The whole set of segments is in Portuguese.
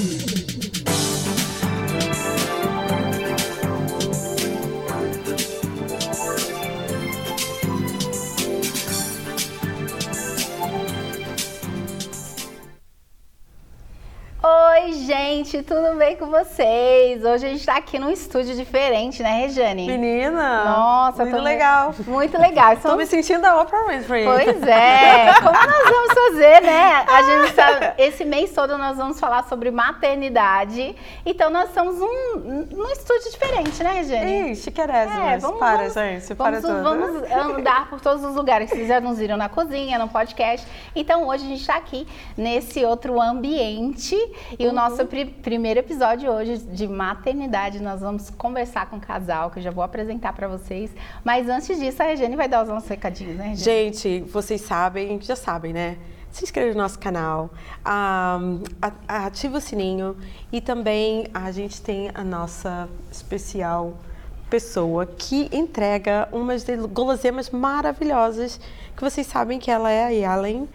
Thank you. Gente, tudo bem com vocês? Hoje a gente tá aqui num estúdio diferente, né, Rejane? Menina! Nossa, muito tô- legal. Muito legal. São- me sentindo a Oprah Winfrey. Pois é, como nós vamos fazer, né? A gente sabe, esse mês todo nós vamos falar sobre maternidade. Então nós estamos num, num estúdio diferente, né, Rejane? Ih, chiquerésimas. É, vamos, para, vamos, gente. Para vamos, vamos andar por todos os lugares que vocês já nos viram na cozinha, no podcast. Então hoje a gente está aqui nesse outro ambiente e Uhum. o nosso pri- primeiro episódio hoje de maternidade nós vamos conversar com o casal que eu já vou apresentar para vocês. Mas antes disso a Regiane vai dar os nossos recadinhos, né? Regiane? Gente, vocês sabem, já sabem, né? Se inscreve no nosso canal, ativa o sininho e também a gente tem a nossa especial pessoa que entrega umas guloseimas maravilhosas que vocês sabem que ela é a Yalen,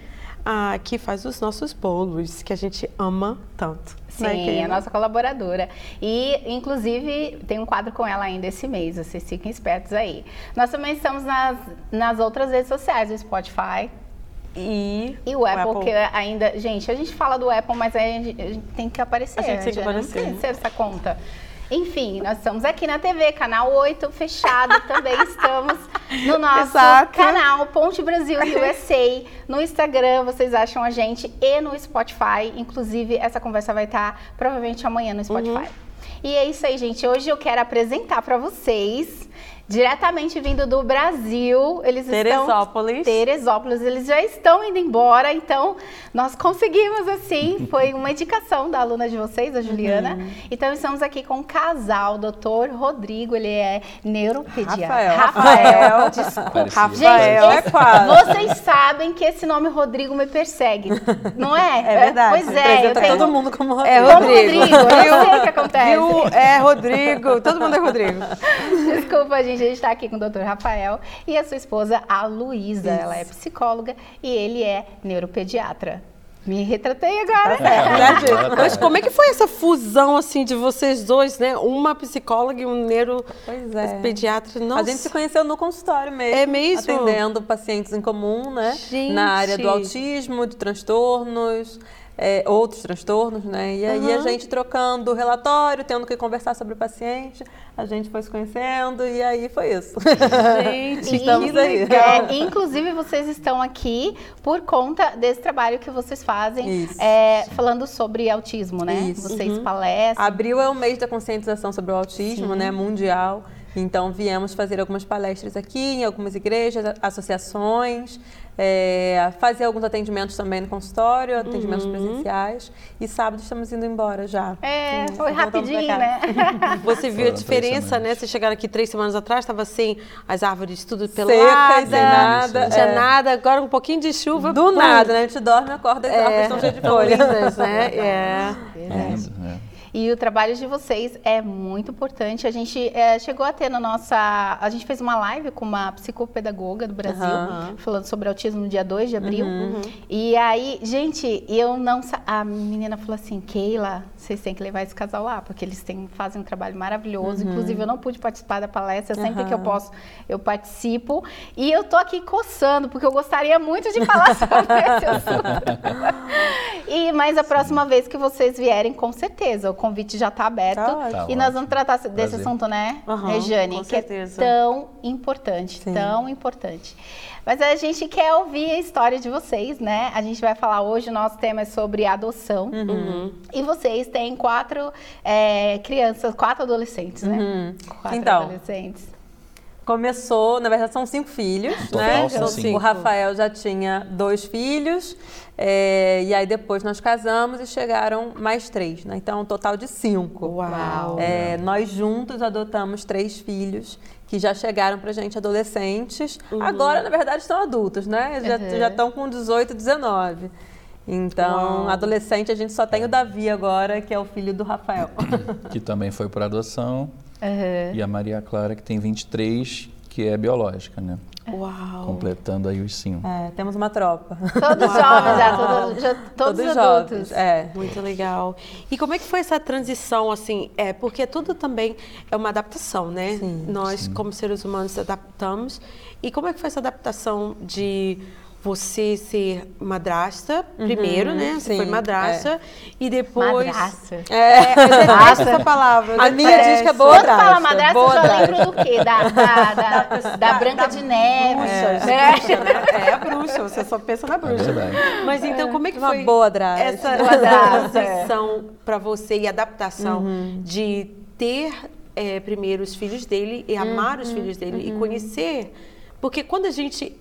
ah, que faz os nossos bolos, que a gente ama tanto. né, Sim, querida? a nossa colaboradora. E, inclusive, tem um quadro com ela ainda esse mês, vocês fiquem espertos aí. Nós também estamos nas, nas outras redes sociais, o Spotify, E, E o Apple, que ainda. Gente, a gente fala do Apple, mas aí a gente, a gente tem que aparecer. A gente tem que aparecer. Não tem essa conta. Enfim, nós estamos aqui na TV, canal 8, fechado. Também estamos no nosso Exato. canal Ponte Brasil USA. No Instagram, vocês acham a gente e no Spotify. Inclusive, essa conversa vai estar provavelmente amanhã no Spotify. Uhum. E é isso aí, gente. Hoje eu quero apresentar para vocês, diretamente vindo do Brasil. Eles estão Teresópolis. Teresópolis, eles já estão indo embora, então nós conseguimos assim, foi uma indicação da aluna de vocês, a Juliana. Uhum. Então estamos aqui com o casal, doutor Rodrigo, ele é neuropediatra. Rafael. Rafael, desculpa. Rafael Gente, é quase. vocês sabem que esse nome Rodrigo me persegue, não é? É verdade. Pois é, eu tenho... todo mundo como Rodrigo. É Rodrigo, eu sei o que acontece. Viu? É Rodrigo. Todo mundo é Rodrigo. Desculpa, gente, gente está aqui com o doutor Rafael e a sua esposa, a Luísa. Ela é psicóloga e ele é neuropediatra. Me retratei agora. Tá. Mas como é que foi essa fusão, assim, de vocês dois, né? Uma psicóloga e um Pois é. neuropediatra. Nossa. A gente se conheceu no consultório mesmo. É mesmo? Atendendo pacientes em comum, né? Gente. Na área do autismo, de transtornos, é, outros transtornos, né? E aí a Aham. gente trocando relatório, tendo que conversar sobre o paciente, a gente foi se conhecendo e aí foi isso. Gente, Estamos que aí. legal. Inclusive, vocês estão aqui por conta desse trabalho que vocês fazem, é, falando sobre autismo, né? Isso. Vocês palestram. Abril é o mês da conscientização sobre o autismo, né, mundial. Então viemos fazer algumas palestras aqui em algumas igrejas, a- associações, é, fazer alguns atendimentos também no consultório, atendimentos presenciais. E sábado estamos indo embora já. É, foi rapidinho, né? Você viu a Foram diferença, né? Vocês chegaram aqui três semanas atrás, estava assim, as árvores tudo peladas. Secas, sem nada. Não tinha é. nada, agora um pouquinho de chuva. Do pum. nada, né? A gente dorme, acorda e as árvores estão cheias de Tão folha. lindas, né? É. Lindo, é. E o trabalho de vocês é muito importante. A gente é, chegou a ter na nossa. A gente fez uma live com uma psicopedagoga do Brasil, Aham. falando sobre autismo no dia 2 de abril. Uhum. E aí, gente, eu não. sa- A menina falou assim: Keila, vocês têm que levar esse casal lá, porque eles têm, fazem um trabalho maravilhoso. Inclusive, eu não pude participar da palestra, sempre que eu posso, eu participo. E eu tô aqui coçando, porque eu gostaria muito de falar sobre esse assunto. e, mas a próxima vez que vocês vierem, com certeza, o convite já está aberto. Tá ótimo. Tá e nós ótimo. vamos tratar desse Prazer. assunto, né, Aham, Rejane? com que é certeza. tão importante, Sim. tão importante. Mas a gente quer ouvir a história de vocês, né? A gente vai falar hoje, o nosso tema é sobre adoção. Uhum. E vocês têm quatro é, crianças, quatro adolescentes, né? Uhum. Quatro Então, adolescentes. Começou, na verdade são cinco filhos, Total né? são Então, cinco. O Rafael já tinha dois filhos, é, e aí depois nós casamos e chegaram mais três, né? Então um total de cinco. Uau. É, nós juntos adotamos três filhos que já chegaram pra gente adolescentes. Agora, na verdade, estão adultos, né? Já Uhum. já estão com 18, 19. Então, Uau. adolescente, a gente só tem o Davi agora, que é o filho do Rafael. Que também foi por adoção. Uhum. E a Maria Clara, que tem 23, que é biológica, né? Uau. Completando aí os cinco. É, temos uma tropa. Todos jovens já, todos, já, todos, Todos adultos. jovens. É. Muito legal. E como é que foi essa transição, assim? É, porque tudo também é uma adaptação, né? Sim. Nós, como seres humanos, adaptamos. E como é que foi essa adaptação de você ser madrasta, primeiro, né? Você sim, foi madrasta. E depois... Madrasta. É, eu detesto essa palavra. A minha diz que é boa Quando fala drasta, madrasta, boa eu drasta. lembro do quê? Da, da, da, da Branca de Neve. Bruxa, né? bruxa, né? É a bruxa, você só pensa na É bruxa. verdade. Mas então, como é que Uma foi boa drasta. essa transição para você e adaptação Uhum. de ter é, primeiro os filhos dele e amar Uhum. os filhos dele e conhecer? Porque quando a gente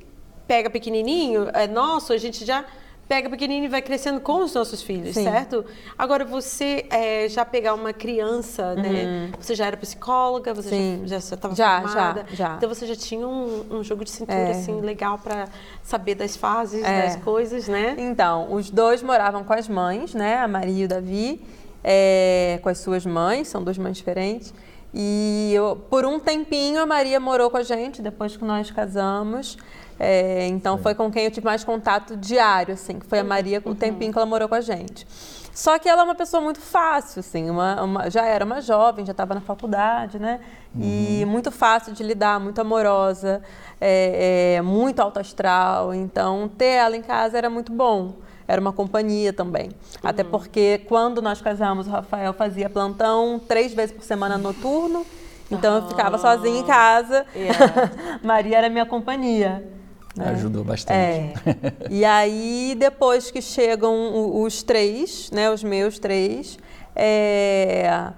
pega pequenininho, é nosso, a gente já pega pequenininho e vai crescendo com os nossos filhos, Sim. certo? Agora, você é, já pegar uma criança, né? Você já era psicóloga, você Uhum. Sim. já estava Já, formada. já, já. Então, você já tinha um, um jogo de cintura, É. assim, legal para saber das fases, É. das coisas, né? Então, os dois moravam com as mães, né? A Maria e o Davi, é, com as suas mães, são duas mães diferentes. E eu- por um tempinho a Maria morou com a gente, depois que nós casamos. É, então foi com quem eu tive mais contato diário, assim, que foi a Maria com o tempinho que ela morou com a gente. Só que ela é uma pessoa muito fácil, assim, uma, uma- já era uma jovem, já estava na faculdade, né? E muito fácil de lidar, muito amorosa, é, é, muito alto astral. Então, ter ela em casa era muito bom. Era uma companhia também. Até porque quando nós casamos, o Rafael fazia plantão três vezes por semana noturno. Então eu ficava sozinha em casa. Maria era minha companhia. Né? Ajudou bastante. É. E aí, depois que chegam os três, né, os meus três, é,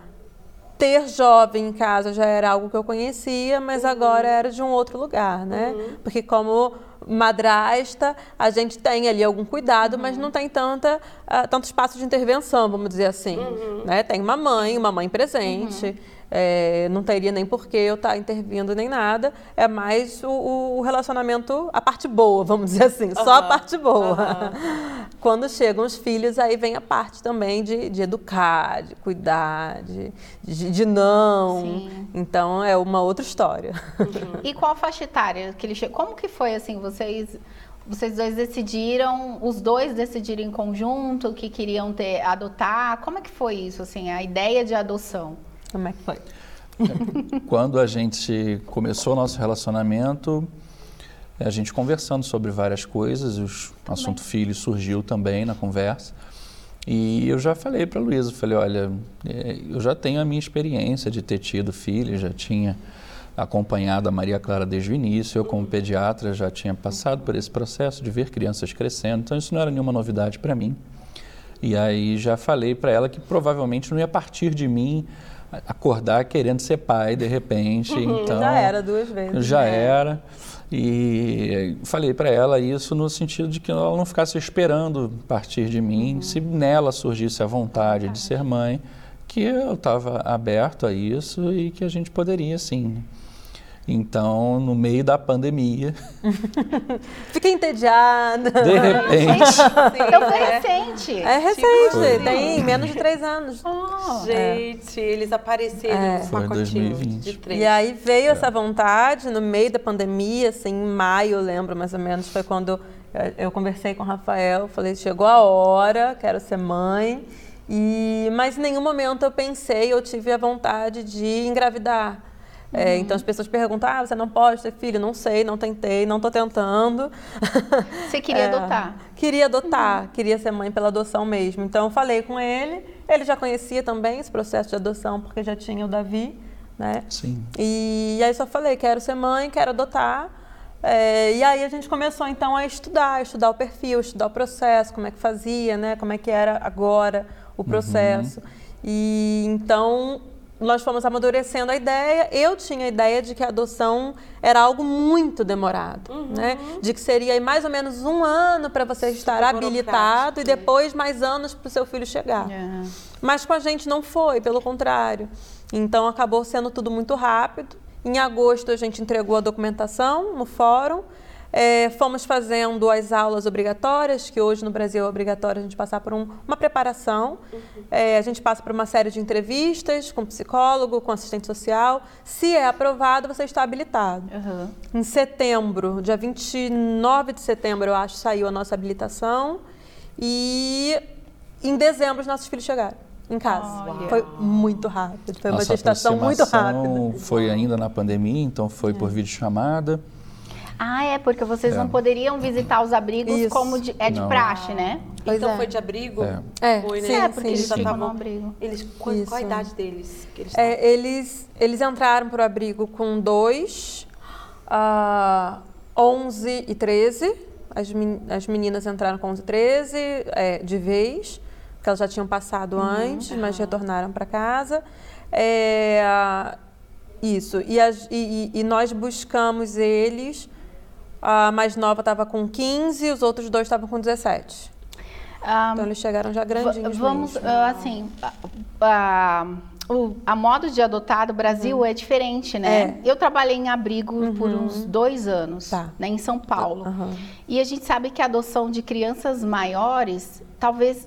ter jovem em casa já era algo que eu conhecia, mas agora era de um outro lugar, né? Porque como madrasta, a gente tem ali algum cuidado, mas não tem tanta, ah, tanto espaço de intervenção, vamos dizer assim. Né? Tem uma mãe, uma mãe presente, é, não teria nem por que eu estar intervindo nem nada, é mais o, o relacionamento, a parte boa, vamos dizer assim, só a parte boa. Quando chegam os filhos, aí vem a parte também de, de educar, de cuidar, de, de, de não. Sim. Então é uma outra história. E qual faixa etária que ele chegou? Como que foi assim? Vocês, vocês dois decidiram, os dois decidiram em conjunto que queriam ter adotar? Como é que foi isso assim? A ideia de adoção? Como é que foi? Quando a gente começou o nosso relacionamento, a gente conversando sobre várias coisas, o assunto filho surgiu também na conversa. E eu já falei para a Luísa, falei, olha, eh, eu já tenho a minha experiência de ter tido filho, já tinha acompanhado a Maria Clara desde o início, eu como pediatra já tinha passado por esse processo de ver crianças crescendo, então isso não era nenhuma novidade para mim. E aí já falei para ela que provavelmente não ia partir de mim acordar querendo ser pai de repente, então Já era duas vezes. já né? era. E falei para ela isso no sentido de que ela não ficasse esperando partir de mim, se nela surgisse a vontade de ser mãe, que eu estava aberto a isso e que a gente poderia sim. Então, no meio da pandemia, Fiquei entediada. de repente, Então foi recente. É recente, Foi. tem menos de três anos. Oh. Gente, eles apareceram É. no pacotinho 2020. de três. E aí veio essa vontade no meio da pandemia, assim, em maio, eu lembro mais ou menos, foi quando eu- eu conversei com o Rafael, falei, chegou a hora, quero ser mãe. E, mas em nenhum momento eu pensei, eu tive a vontade de engravidar. É, então as pessoas perguntam, ah, você não pode ter filho? Não sei, não tentei, não estou tentando. Você queria É, adotar? Queria adotar, queria ser mãe pela adoção mesmo. Então eu falei com ele, ele já conhecia também esse processo de adoção, porque já tinha o Davi, né? sim, E aí só falei, quero ser mãe, quero adotar. É, e aí a gente começou então a estudar, estudar o perfil, estudar o processo, como é que fazia, né? Como é que era agora o processo. E então nós fomos amadurecendo a ideia. Eu tinha a ideia de que a adoção era algo muito demorado, né? De que seria mais ou menos um ano para você estar burocrático, habilitado e depois mais anos para o seu filho chegar. É. Mas com a gente não foi, pelo contrário. Então acabou sendo tudo muito rápido. Em agosto a gente entregou a documentação no fórum. É, fomos fazendo as aulas obrigatórias, que hoje no Brasil é obrigatório a gente passar por um- uma preparação. É, a gente passa por uma série de entrevistas com psicólogo, com assistente social. Se é aprovado, você está habilitado. Aham. Em setembro, dia 29 de setembro, eu acho, saiu a nossa habilitação. E em dezembro os nossos filhos chegaram em casa. Olha. Foi muito rápido. Foi uma Nossa gestação muito rápida. Foi ainda na pandemia, então foi por videochamada. Ah, é, porque vocês É. não poderiam visitar os abrigos Isso. como de- é de Não. praxe, né? Pois então é. foi de abrigo? É. É, Foi, né? sim, é, porque sim, eles já ficam no estavam- abrigo. Eles, qual, qual a idade deles? Que eles É, eles, eles entraram para o abrigo com dois, ah, 11 e 13. As, men- as meninas entraram com 11 e 13 é, de vez, porque elas já tinham passado antes, mas retornaram para casa. É, isso. E, as- e- e nós buscamos eles. A mais nova estava com 15, os outros dois estavam com 17. Ah, Então eles chegaram já grandinhos. Vamos, mesmo. ah, assim, a, a, a modo de adotar do Brasil é diferente, né? Eu trabalhei em abrigo por uns dois anos, Tá. né, em São Paulo. Aham. E a gente sabe que a adoção de crianças maiores talvez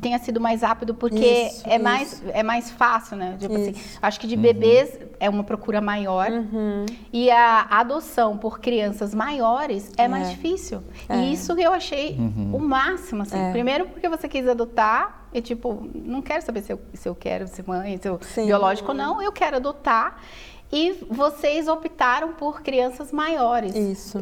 tenha sido mais rápido porque Isso, é, mais, isso. é mais fácil, né? Tipo assim, acho que de bebês é uma procura maior. Uhum. E a adoção por crianças maiores é, mais É. difícil. É. E isso eu achei o máximo, assim. É. Primeiro porque você quis adotar e, tipo, não quero saber se eu, se eu quero ser mãe, se eu Sim. biológico ou não, eu quero adotar. E vocês optaram por crianças maiores. Isso.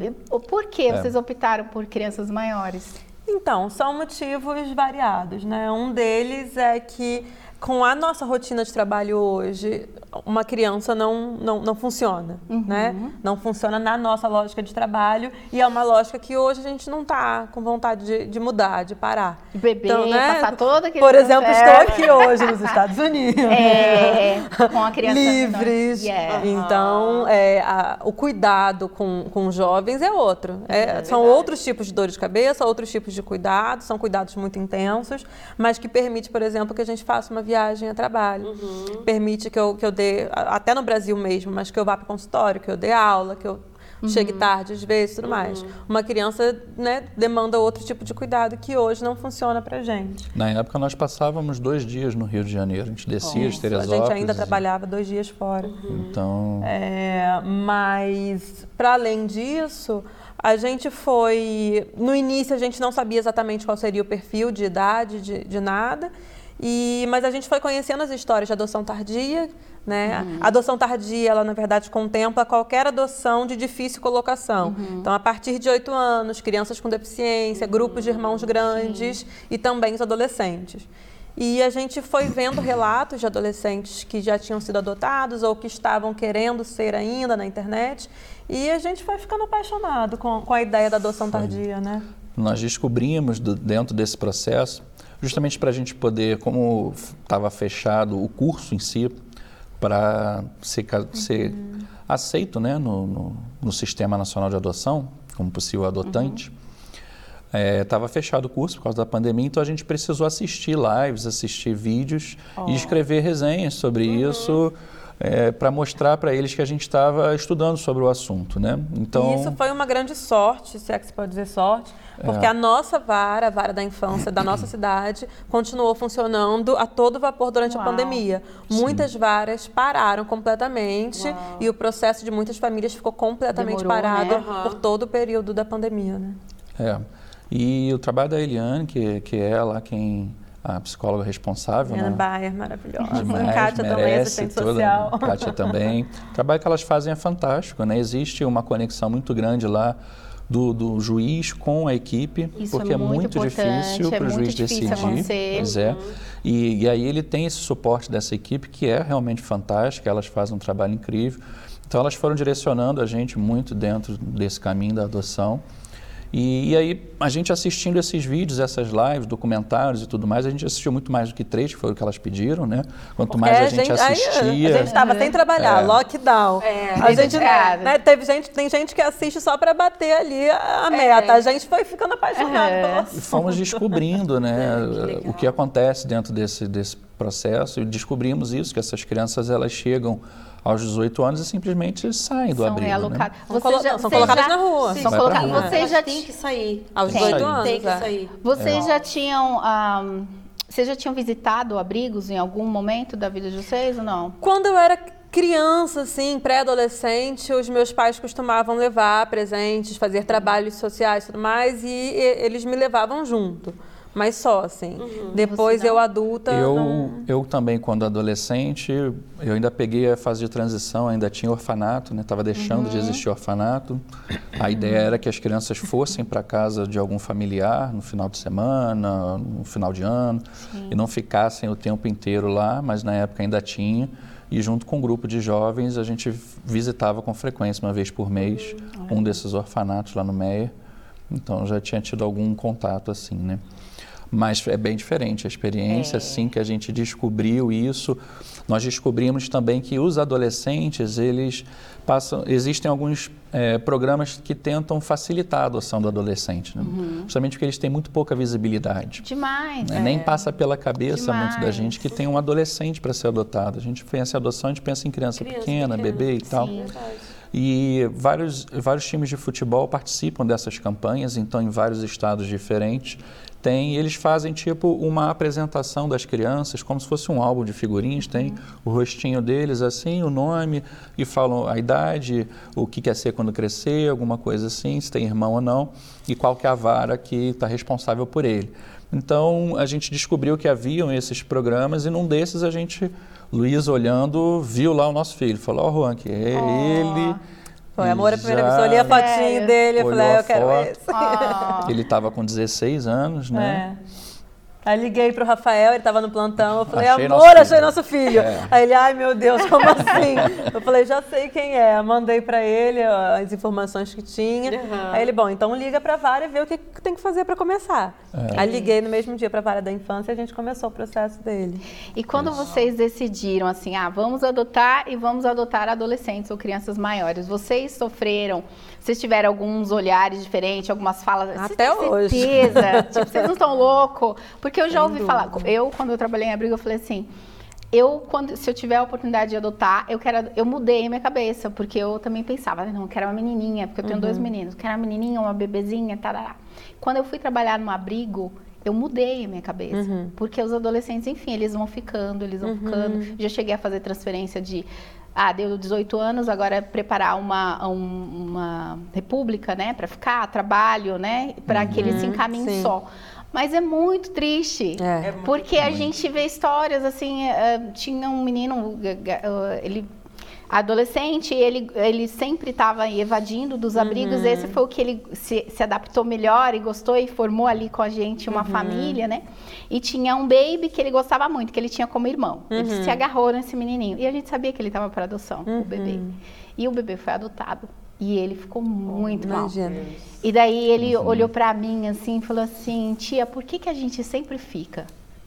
Por que É. vocês optaram por crianças maiores? Então, são motivos variados, né? Um deles é que com a nossa rotina de trabalho hoje, uma criança não, não, não funciona, né? Não funciona na nossa lógica de trabalho e é uma lógica que hoje a gente não está com vontade de, de mudar, de parar. De beber, Então, né? passar todo aquele Por exemplo, estou aqui hoje nos Estados Unidos. É, com a criança livres. menor. Yeah. Então, é, a- o cuidado com, com jovens é outro. É, são outros tipos de dor de cabeça, outros tipos de cuidado, são cuidados muito intensos, mas que permite, por exemplo, que a gente faça uma viagem a trabalho. Permite que eu, que eu dê, até no Brasil mesmo, mas que eu vá para o consultório, que eu dê aula, que eu chegue tarde às vezes tudo mais. Uma criança né, demanda outro tipo de cuidado que hoje não funciona pra gente. Na época nós passávamos dois dias no Rio de Janeiro. A gente descia de A gente ainda e- trabalhava dois dias fora. Então, É, mas, para além disso, a gente foi. No início, a gente não sabia exatamente qual seria o perfil de idade, de, de nada. E, mas a gente foi conhecendo as histórias de adoção tardia. Né? A adoção tardia, ela na verdade contempla qualquer adoção de difícil colocação. Então, a partir de oito anos, crianças com deficiência, grupos de irmãos grandes e também os adolescentes. E a gente foi vendo relatos de adolescentes que já tinham sido adotados ou que estavam querendo ser ainda na internet. E a gente foi ficando apaixonado com, com a ideia da adoção tardia, né? nós descobrimos do- dentro desse processo, justamente para a gente poder, como estava fechado o curso em si, para ser, ser aceito né, no, no, no Sistema Nacional de Adoção, como possível adotante. Estava fechado o curso por causa da pandemia, então a gente precisou assistir lives, assistir vídeos e escrever resenhas sobre isso para mostrar para eles que a gente estava estudando sobre o assunto. Né? Então, E isso foi uma grande sorte, se é que se pode dizer sorte, porque É. a nossa vara, a vara da infância da nossa cidade, continuou funcionando a todo vapor durante a Uau. pandemia. Muitas varas pararam completamente e o processo de muitas famílias ficou completamente Demorou, parado né? por todo o período da pandemia, né? É. E o trabalho da Eliane, que, que é lá quem a psicóloga responsável, Ana né? Bayer, maravilhosa. Demais, Kátia também, assistente toda, social. Kátia também. O trabalho que elas fazem é fantástico, né? Existe uma conexão muito grande lá do, do juiz com a equipe, Isso é porque é muito muito, importante, difícil é para o muito juiz decidir. acontecer. Pois é. E, e aí ele tem esse suporte dessa equipe que é realmente fantástico, elas fazem um trabalho incrível. Então elas foram direcionando a gente muito dentro desse caminho da adoção. E, e aí, a gente assistindo esses vídeos, essas lives, documentários e tudo mais, a gente assistiu muito mais do que três, que foi o que elas pediram, né? Quanto mais É, a gente, aí, assistia. a gente estava sem trabalhar, É. lockdown. É, a gente, dedicado. né, teve gente, tem gente que assiste só para bater ali a a meta. A gente foi ficando apaixonado É. pelo E fomos descobrindo né, o que acontece dentro desse, desse processo e descobrimos isso, que essas crianças elas chegam aos 18 anos e simplesmente saem do São abrigo. Né? realocadas. São colo- não, são colocadas na rua. São rua. Vocês já, tem que sair. Aos Tem. 18 Tem. anos. Tem que é. sair. vocês já tinham. ahm, vocês já tinham visitado abrigos em algum momento da vida de vocês ou não? Quando eu era criança, assim, pré-adolescente, os meus pais costumavam levar presentes, fazer trabalhos sociais e tudo mais, e, e- eles me levavam junto. Mas só, assim. Depois Você não? eu adulta. Eu, não- eu também, quando adolescente, eu ainda peguei a fase de transição, ainda tinha orfanato, né? Estava deixando de existir orfanato. A ideia era que as crianças fossem para casa de algum familiar no final de semana, no final de ano, e não ficassem o tempo inteiro lá, mas na época ainda tinha. E junto com um grupo de jovens, a gente visitava com frequência, uma vez por mês, um desses orfanatos lá no Meia. Então já tinha tido algum contato assim, né? Mas é bem diferente a experiência, assim que a gente descobriu isso. Nós descobrimos também que os adolescentes, eles passam. Existem alguns eh, programas que tentam facilitar a adoção do adolescente, né? justamente porque eles têm muito pouca visibilidade. Demais. né? Nem passa pela cabeça muito da Demais. gente que tem um adolescente para ser adotado. A gente pensa em adoção, a gente pensa em criança, Criança pequena, pequena. bebê e tal. E vários, vários times de futebol participam dessas campanhas, então em vários estados diferentes tem, eles fazem tipo uma apresentação das crianças, como se fosse um álbum de figurinhas, tem o rostinho deles assim, o nome, e falam a idade, o que quer ser quando crescer, alguma coisa assim, se tem irmão ou não, e qual que é a vara que está responsável por ele. Então a gente descobriu que haviam esses programas e num desses a gente, Luiz olhando, viu lá o nosso filho, falou, ó Juan, que é ele. Foi amor à primeira vista. Eu olhei a fotinho dele e Olhou falei, ah, eu quero foto. esse. Ah, Ele estava com 16 anos, né? É. Aí liguei pro Rafael, ele estava no plantão. Eu falei, Achei amor, nosso filho." achei nosso filho. É. Aí ele, ai meu Deus, como assim? Eu falei, já sei quem é. Mandei para ele as informações que tinha. Uhum. Aí ele, bom, então liga pra Vara e vê o que tem que fazer para começar. É. Aí liguei no mesmo dia pra Vara da Infância e a gente começou o processo dele. E quando vocês decidiram assim, ah, vamos adotar e vamos adotar adolescentes ou crianças maiores, vocês sofreram? Vocês tiveram alguns olhares diferentes, algumas falas? Até têm hoje. Certeza? tipo, vocês não estão loucos? Porque eu já Sem ouvi falar. Eu, quando eu trabalhei em abrigo, eu falei assim. Eu, quando, se eu tiver a oportunidade de adotar, eu quero, eu mudei a minha cabeça, porque eu também pensava, "Ah, não, eu quero uma menininha, porque eu tenho dois meninos, quero uma menininha, uma bebezinha, tarará. Quando eu fui trabalhar no abrigo, eu mudei a minha cabeça, porque os adolescentes, enfim, eles vão ficando, eles vão ficando. Já cheguei a fazer transferência de, ah, deu 18 anos, agora é preparar uma, um- uma república, né, para ficar, trabalho, né, para que eles se encaminhem sim. só. Mas é muito triste. É. É muito Porque a gente vê histórias assim, eh, tinha um menino, eh, eh, ele adolescente, ele, ele sempre estava evadindo dos abrigos. Esse foi o que ele se, se adaptou melhor e gostou e formou ali com a gente uma família, né? E tinha um baby que ele gostava muito, que ele tinha como irmão. Ele se agarrou nesse menininho. E a gente sabia que ele estava para adoção, o bebê. E o bebê foi adotado. E ele ficou muito mal. Imagina. E daí ele olhou pra mim assim e falou assim: Tia, por que, que a gente sempre fica?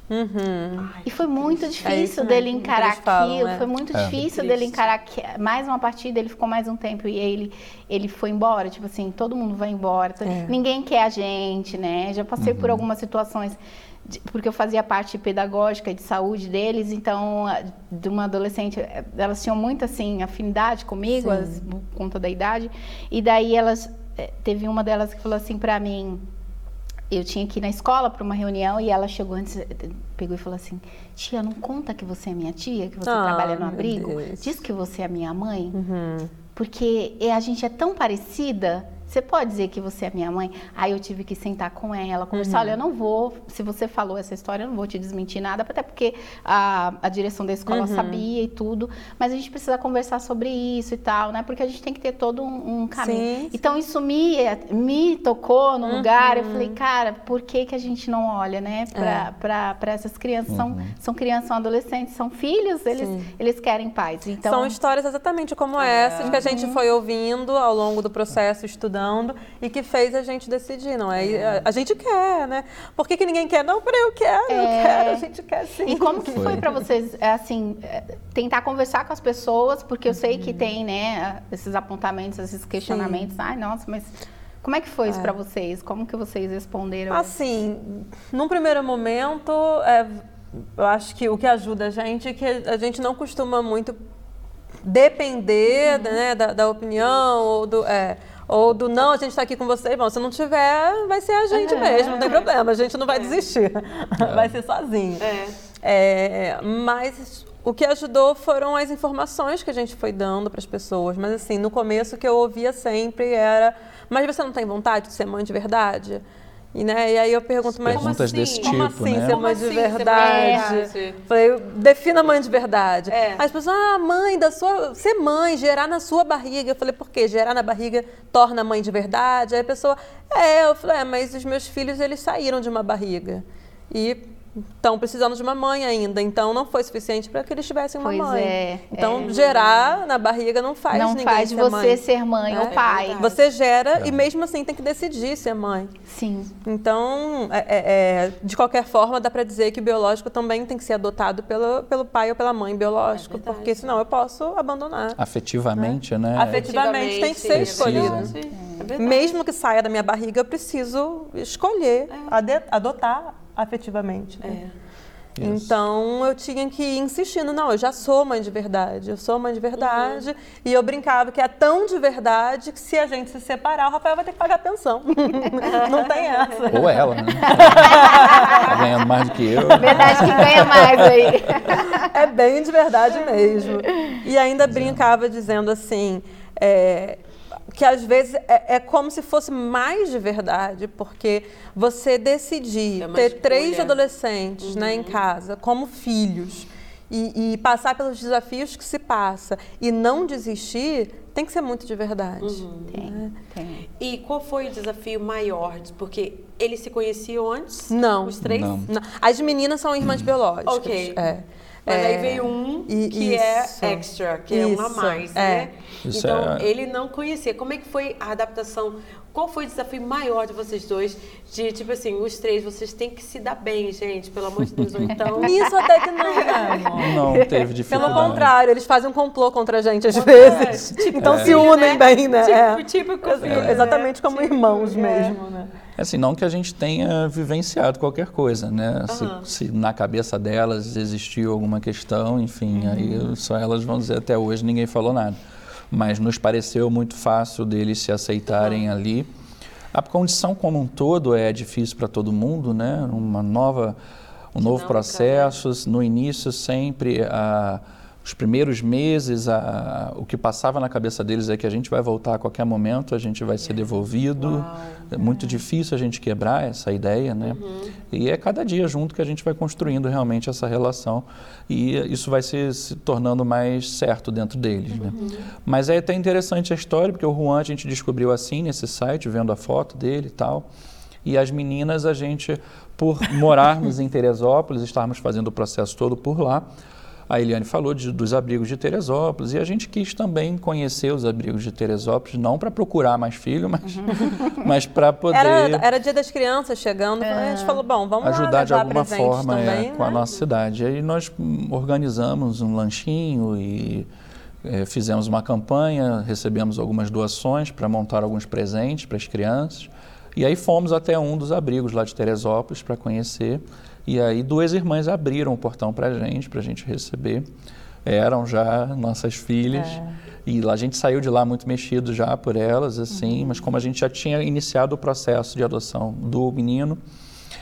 Uhum. E foi muito difícil É isso dele encarar falam, aquilo, né? foi muito É. difícil Triste. dele encarar que mais uma partida, ele ficou mais um tempo e ele ele foi embora, tipo assim, todo mundo vai embora, to- É. ninguém quer a gente, né? Já passei por algumas situações de- porque eu fazia parte pedagógica e de saúde deles, então de uma adolescente, elas tinham muita assim afinidade comigo, por conta da idade, e daí elas eh, teve uma delas que falou assim pra mim, eu tinha que ir na escola para uma reunião e ela chegou antes, pegou e falou assim: Tia, não conta que você é minha tia, que você Ah, trabalha no abrigo. Diz que você é minha mãe. Uhum. Porque é- a gente é tão parecida. Você pode dizer que você é minha mãe? Aí eu tive que sentar com ela, conversar. Olha, eu não vou. Se você falou essa história, eu não vou te desmentir nada, até porque a, a direção da escola sabia e tudo. Mas a gente precisa conversar sobre isso e tal, né? Porque a gente tem que ter todo um, um caminho. Sim, Então isso me, me tocou no lugar. Eu falei, cara, por que, que a gente não olha, né? Para essas crianças. São, são crianças, são adolescentes, são filhos, eles, Sim. eles querem paz. Então, São histórias exatamente como essas que a gente foi ouvindo ao longo do processo, estudando, e que fez a gente decidir, não é? E A, a gente quer, né? Por que, que ninguém quer? Não, peraí, eu quero, eu É. quero, a gente quer sim. E como que foi Foi. para vocês, é, assim, é, tentar conversar com as pessoas, porque eu sei Uhum. que tem, né, esses apontamentos, esses questionamentos. Ai, nossa, mas como é que foi isso para vocês? Como que vocês responderam? Assim, num primeiro momento, é, eu acho que o que ajuda a gente é que a gente não costuma muito depender né, da, da opinião ou do. É, ou do não, a gente está aqui com você, bom, se não tiver, vai ser a gente É. mesmo, não tem problema, a gente não vai desistir, É. vai ser sozinho. É. É, mas o que ajudou foram as informações que a gente foi dando para as pessoas. Mas assim, no começo o que eu ouvia sempre era: mas você não tem vontade de ser mãe de verdade? E, né, e aí eu pergunto, mas Perguntas assim? desse como tipo, assim né? ser Como mãe assim de ser mãe de verdade? verdade? Falei, defina mãe de verdade. É. Aí As pessoas, ah, mãe da sua. Ser mãe, gerar na sua barriga. Eu falei, por quê? Gerar na barriga torna mãe de verdade? Aí a pessoa, é, eu falei, é, mas os meus filhos, eles saíram de uma barriga. E estão precisando de uma mãe ainda. Então não foi suficiente para que eles tivessem uma Pois mãe. é, então, gerar na barriga não faz não ninguém faz ser você mãe. ser mãe É, ou pai. verdade. Você gera e mesmo assim tem que decidir ser mãe. Sim. Então, é- é- é, de qualquer forma, dá para dizer que o biológico também tem que ser adotado pelo, pelo pai ou pela mãe biológico, É porque senão eu posso abandonar. Afetivamente, né? Afetivamente tem que ser escolhido. É. Mesmo que saia da minha barriga, eu preciso escolher, adotar afetivamente. né? É. Então eu tinha que ir insistindo, não, eu já sou mãe de verdade, eu sou mãe de verdade. Uhum. E eu brincava que é tão de verdade que se a gente se separar, o Rafael vai ter que pagar pensão. não tem essa. Ou ela, né? tá ganhando mais do que eu. Verdade que ganha mais aí. É bem de verdade mesmo. E ainda brincava dizendo assim, é, que às vezes é, é como se fosse mais de verdade, porque você decidir É ter escolha. três adolescentes né, em casa como filhos e, e passar pelos desafios que se passa e não desistir, tem que ser muito de verdade. Tem, tem. E qual foi o desafio maior? Porque eles se conheciam antes? Não. Os três? Não. Não, As meninas são irmãs biológicas. Ok. É. Mas É, aí veio um e- que isso. é extra, que é um a Isso, mais, é. né? Isso então, é- ele não conhecia. Como é que foi a adaptação? Qual foi o desafio maior de vocês dois? De, tipo assim, os três, vocês têm que se dar bem, gente, pelo amor de Deus. Ou então... Nisso até que não, né? Não teve dificuldade. Pelo contrário, eles fazem um complô contra a gente às vezes. então se unem bem, né? É. Tipo, tipo, É, Exatamente como irmãos é. mesmo, né? É assim, não que a gente tenha vivenciado qualquer coisa, né? Se- Aham. Se, na cabeça delas existiu alguma questão, enfim, aí só elas vão dizer até hoje ninguém falou nada. Mas nos pareceu muito fácil deles se aceitarem ali. A condição como um todo é difícil para todo mundo, né? Uma nova, um novo Dinâmica, processo. No início sempre a os primeiros meses, a- o que passava na cabeça deles é que a gente vai voltar a qualquer momento, a gente vai ser devolvido. É muito difícil a gente quebrar essa ideia, né? E é cada dia junto que a gente vai construindo realmente essa relação e isso vai se, se tornando mais certo dentro deles, né? Mas é até interessante a história, porque o Juan a gente descobriu assim nesse site, vendo a foto dele e tal. E as meninas, a gente, por morarmos em Teresópolis, estarmos fazendo o processo todo por lá, a Eliane falou de- dos abrigos de Teresópolis e a gente quis também conhecer os abrigos de Teresópolis, não para procurar mais filho, mas, mas para poder Era, era dia das crianças chegando, a gente falou, bom, vamos lá ajudar de levar alguma forma é, também, com a né? nossa cidade. E aí nós hum, organizamos um lanchinho e eh, fizemos uma campanha, recebemos algumas doações para montar alguns presentes para as crianças. E aí fomos até um dos abrigos lá de Teresópolis para conhecer. E aí duas irmãs abriram o portão para a gente, para a gente receber. Eram já nossas filhas. É. E lá a gente saiu de lá muito mexido já por elas, assim. Uhum. Mas como a gente já tinha iniciado o processo de adoção do menino,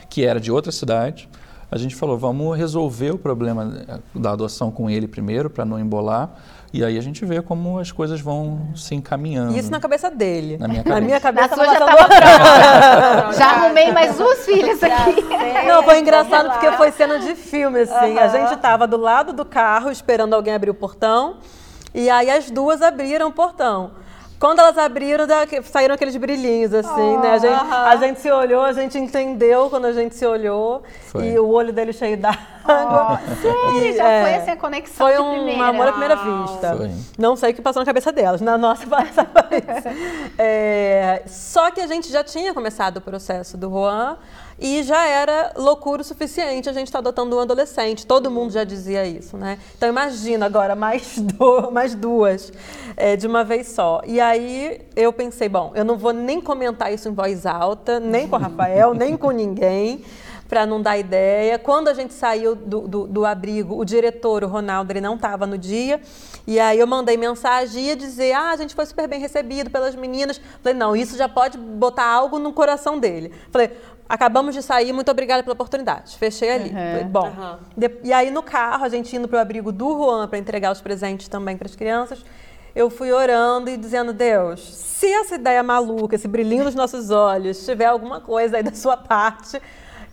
que era de outra cidade, a gente falou, vamos resolver o problema eh, da adoção com ele primeiro, para não embolar. E aí a gente vê como as coisas vão se encaminhando. Isso na cabeça dele. Na minha Na cabeça. minha Na cabeça sua já tava tava pronta. Já arrumei mais duas filhas aqui. Não, foi engraçado porque foi cena de filme, assim. A gente tava do lado do carro esperando alguém abrir o portão. E aí as duas abriram o portão. Quando elas abriram, saíram aqueles brilhinhos, assim, né? A gente, a gente se olhou, a gente entendeu quando a gente se olhou. Foi. E o olho dele cheio d'água. Sério, E, já é, foi assim a conexão Foi de um primeira. amor à primeira vista. Foi. Não sei o que passou na cabeça delas, na nossa passava isso. É, só que a gente já tinha começado o processo do Juan e já era loucura o suficiente a gente estar adotando um adolescente. Todo mundo já dizia isso, né? Então imagina agora mais, du- mais duas é, de uma vez só. E aí eu pensei, bom, eu não vou nem comentar isso em voz alta, nem com o Rafael, nem com ninguém. para não dar ideia. Quando a gente saiu do, do, do abrigo, o diretor, o Ronaldo, ele não estava no dia. E aí eu mandei mensagem e dizer, ah, a gente foi super bem recebido pelas meninas. Falei, não, isso já pode botar algo no coração dele. Falei, acabamos de sair, muito obrigada pela oportunidade. Fechei ali. Uhum. Falei, bom. Uhum. De, e aí no carro, a gente indo pro abrigo do Juan para entregar os presentes também para as crianças, eu fui orando e dizendo, Deus, se essa ideia maluca, esse brilhinho nos nossos olhos, tiver alguma coisa aí da sua parte,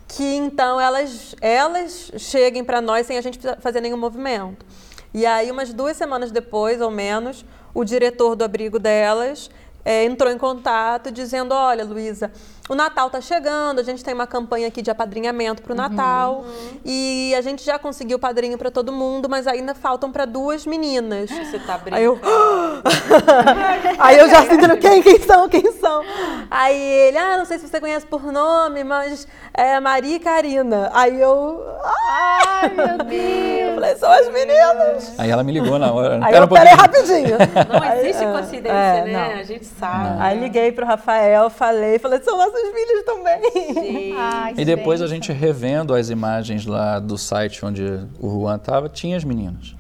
que então elas, elas cheguem para nós sem a gente fazer nenhum movimento. E aí, umas duas semanas depois, ou menos, o diretor do abrigo delas é, entrou em contato dizendo: Olha, Luísa, o Natal está chegando, a gente tem uma campanha aqui de apadrinhamento para o Natal uhum. e a gente já conseguiu padrinho para todo mundo, mas ainda faltam para duas meninas. Você tá brincando? Aí eu, aí eu já sentindo quem, quem são, quem são. Aí ele, ah, não sei se você conhece por nome, mas é Maria e Karina. Aí eu, ai meu Deus, eu falei, são as meninas. Aí ela me ligou na hora. Aí eu, um peraí rapidinho. Não existe coincidência, é, né? Não. A gente sabe. Aí liguei pro Rafael, falei, falei, são nossos filhos também. Ai, e depois a gente revendo as imagens lá do site onde o Juan estava, tinha as meninas.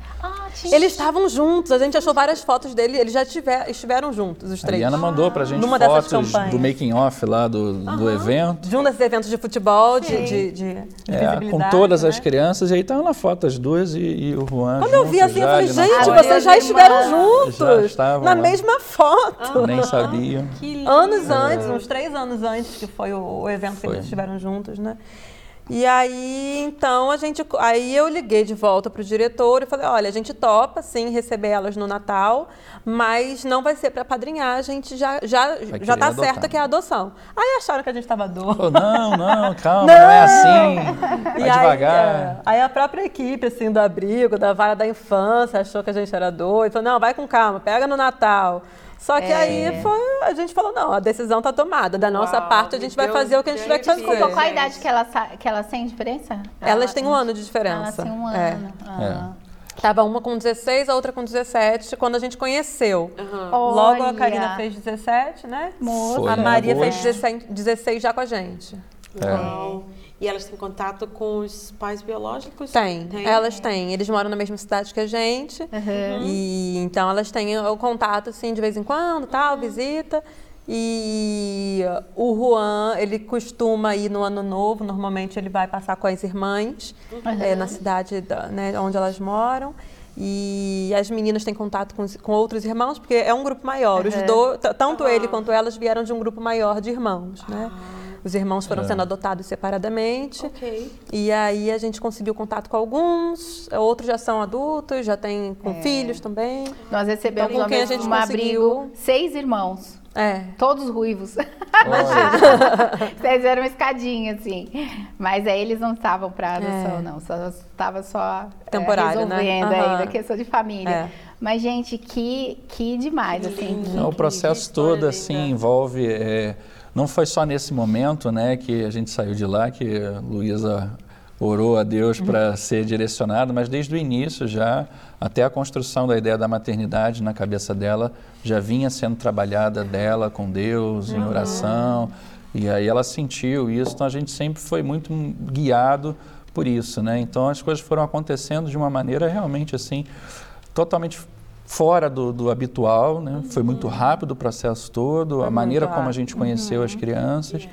Eles estavam juntos, a gente achou várias fotos dele, eles já tiver, estiveram juntos, os três. A Diana mandou pra gente Numa fotos do making off lá do, do evento. De um desses eventos de futebol, de, de, de, é, Com todas né? as crianças, e aí estavam na foto as duas e, e o Juan. Quando eu vi assim, eu falei, gente, vocês já estiveram juntos. Já estavam na lá. mesma foto. Nem sabiam. Anos antes, uns três anos antes, que foi o, o evento foi. que eles estiveram juntos, né? E aí, então, a gente. Aí eu liguei de volta para o diretor e falei: olha, a gente topa, sim, receber elas no Natal, mas não vai ser para padrinhar, a gente já, já, já tá adotar. certo que é a adoção. Aí acharam que a gente estava doido. não, não, calma, não, não é assim. Vai e devagar. Aí, é, aí, a própria equipe, assim, do abrigo, da vara da infância, achou que a gente era doido. Falou: não, vai com calma, pega no Natal. Só que é. aí foi, a gente falou, não, a decisão está tomada. Da nossa Uau, parte, a gente vai fazer o que a gente tiver que fazer. Desculpa, qual a idade que elas, que elas têm diferença? Elas têm um ano de diferença. Elas têm um é. ano. Ah. É. Tava uma com 16, a outra com 17, quando a gente conheceu. Uhum. Logo a Karina fez 17, né? Moça. A Maria fez 16, 16 já com a gente. É. Uau. E elas têm contato com os pais biológicos? Tem, tem? elas têm. Eles moram na mesma cidade que a gente. Uhum. E então elas têm o contato assim de vez em quando, tal, uhum. visita. E o Juan, ele costuma ir no ano novo, normalmente ele vai passar com as irmãs uhum. é, na cidade da, né, onde elas moram. E as meninas têm contato com, com outros irmãos, porque é um grupo maior. Os do, tanto ele quanto elas vieram de um grupo maior de irmãos, né? Os irmãos foram é. sendo adotados separadamente. Okay. E aí a gente conseguiu contato com alguns, outros já são adultos, já têm com é. filhos também. Nós recebemos então, com quem a gente um abrigo seis irmãos. É. Todos ruivos. Vocês eram escadinha, assim. Mas aí eles não estavam para adoção, é. não. Só estava só Temporário, é, resolvendo né? uhum. aí da questão de família. É. Mas, gente, que, que demais, assim. Que o processo todo, assim, envolve... Não foi só nesse momento, né, que a gente saiu de lá, que a Luísa orou a Deus para ser direcionada, mas desde o início já, até a construção da ideia da maternidade na cabeça dela, já vinha sendo trabalhada dela com Deus, em oração, e aí ela sentiu isso, então a gente sempre foi muito guiado por isso, né? Então as coisas foram acontecendo de uma maneira realmente assim, totalmente fora do, do habitual, né? Uhum. Foi muito rápido o processo todo, Foi a maneira como a gente conheceu uhum. as crianças.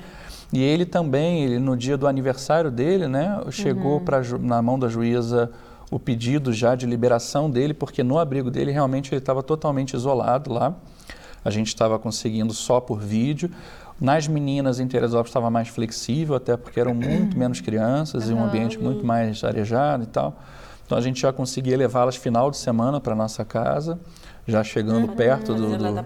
E ele também, ele, no dia do aniversário dele, né, chegou uhum. pra, na mão da juíza o pedido já de liberação dele, porque no abrigo dele realmente ele estava totalmente isolado lá. A gente estava conseguindo só por vídeo. Nas meninas em Teresópolis estava mais flexível, até porque eram muito menos crianças e um ambiente muito mais arejado e tal. Então a gente já conseguia levá-las final de semana para nossa casa, já chegando uhum, perto do, do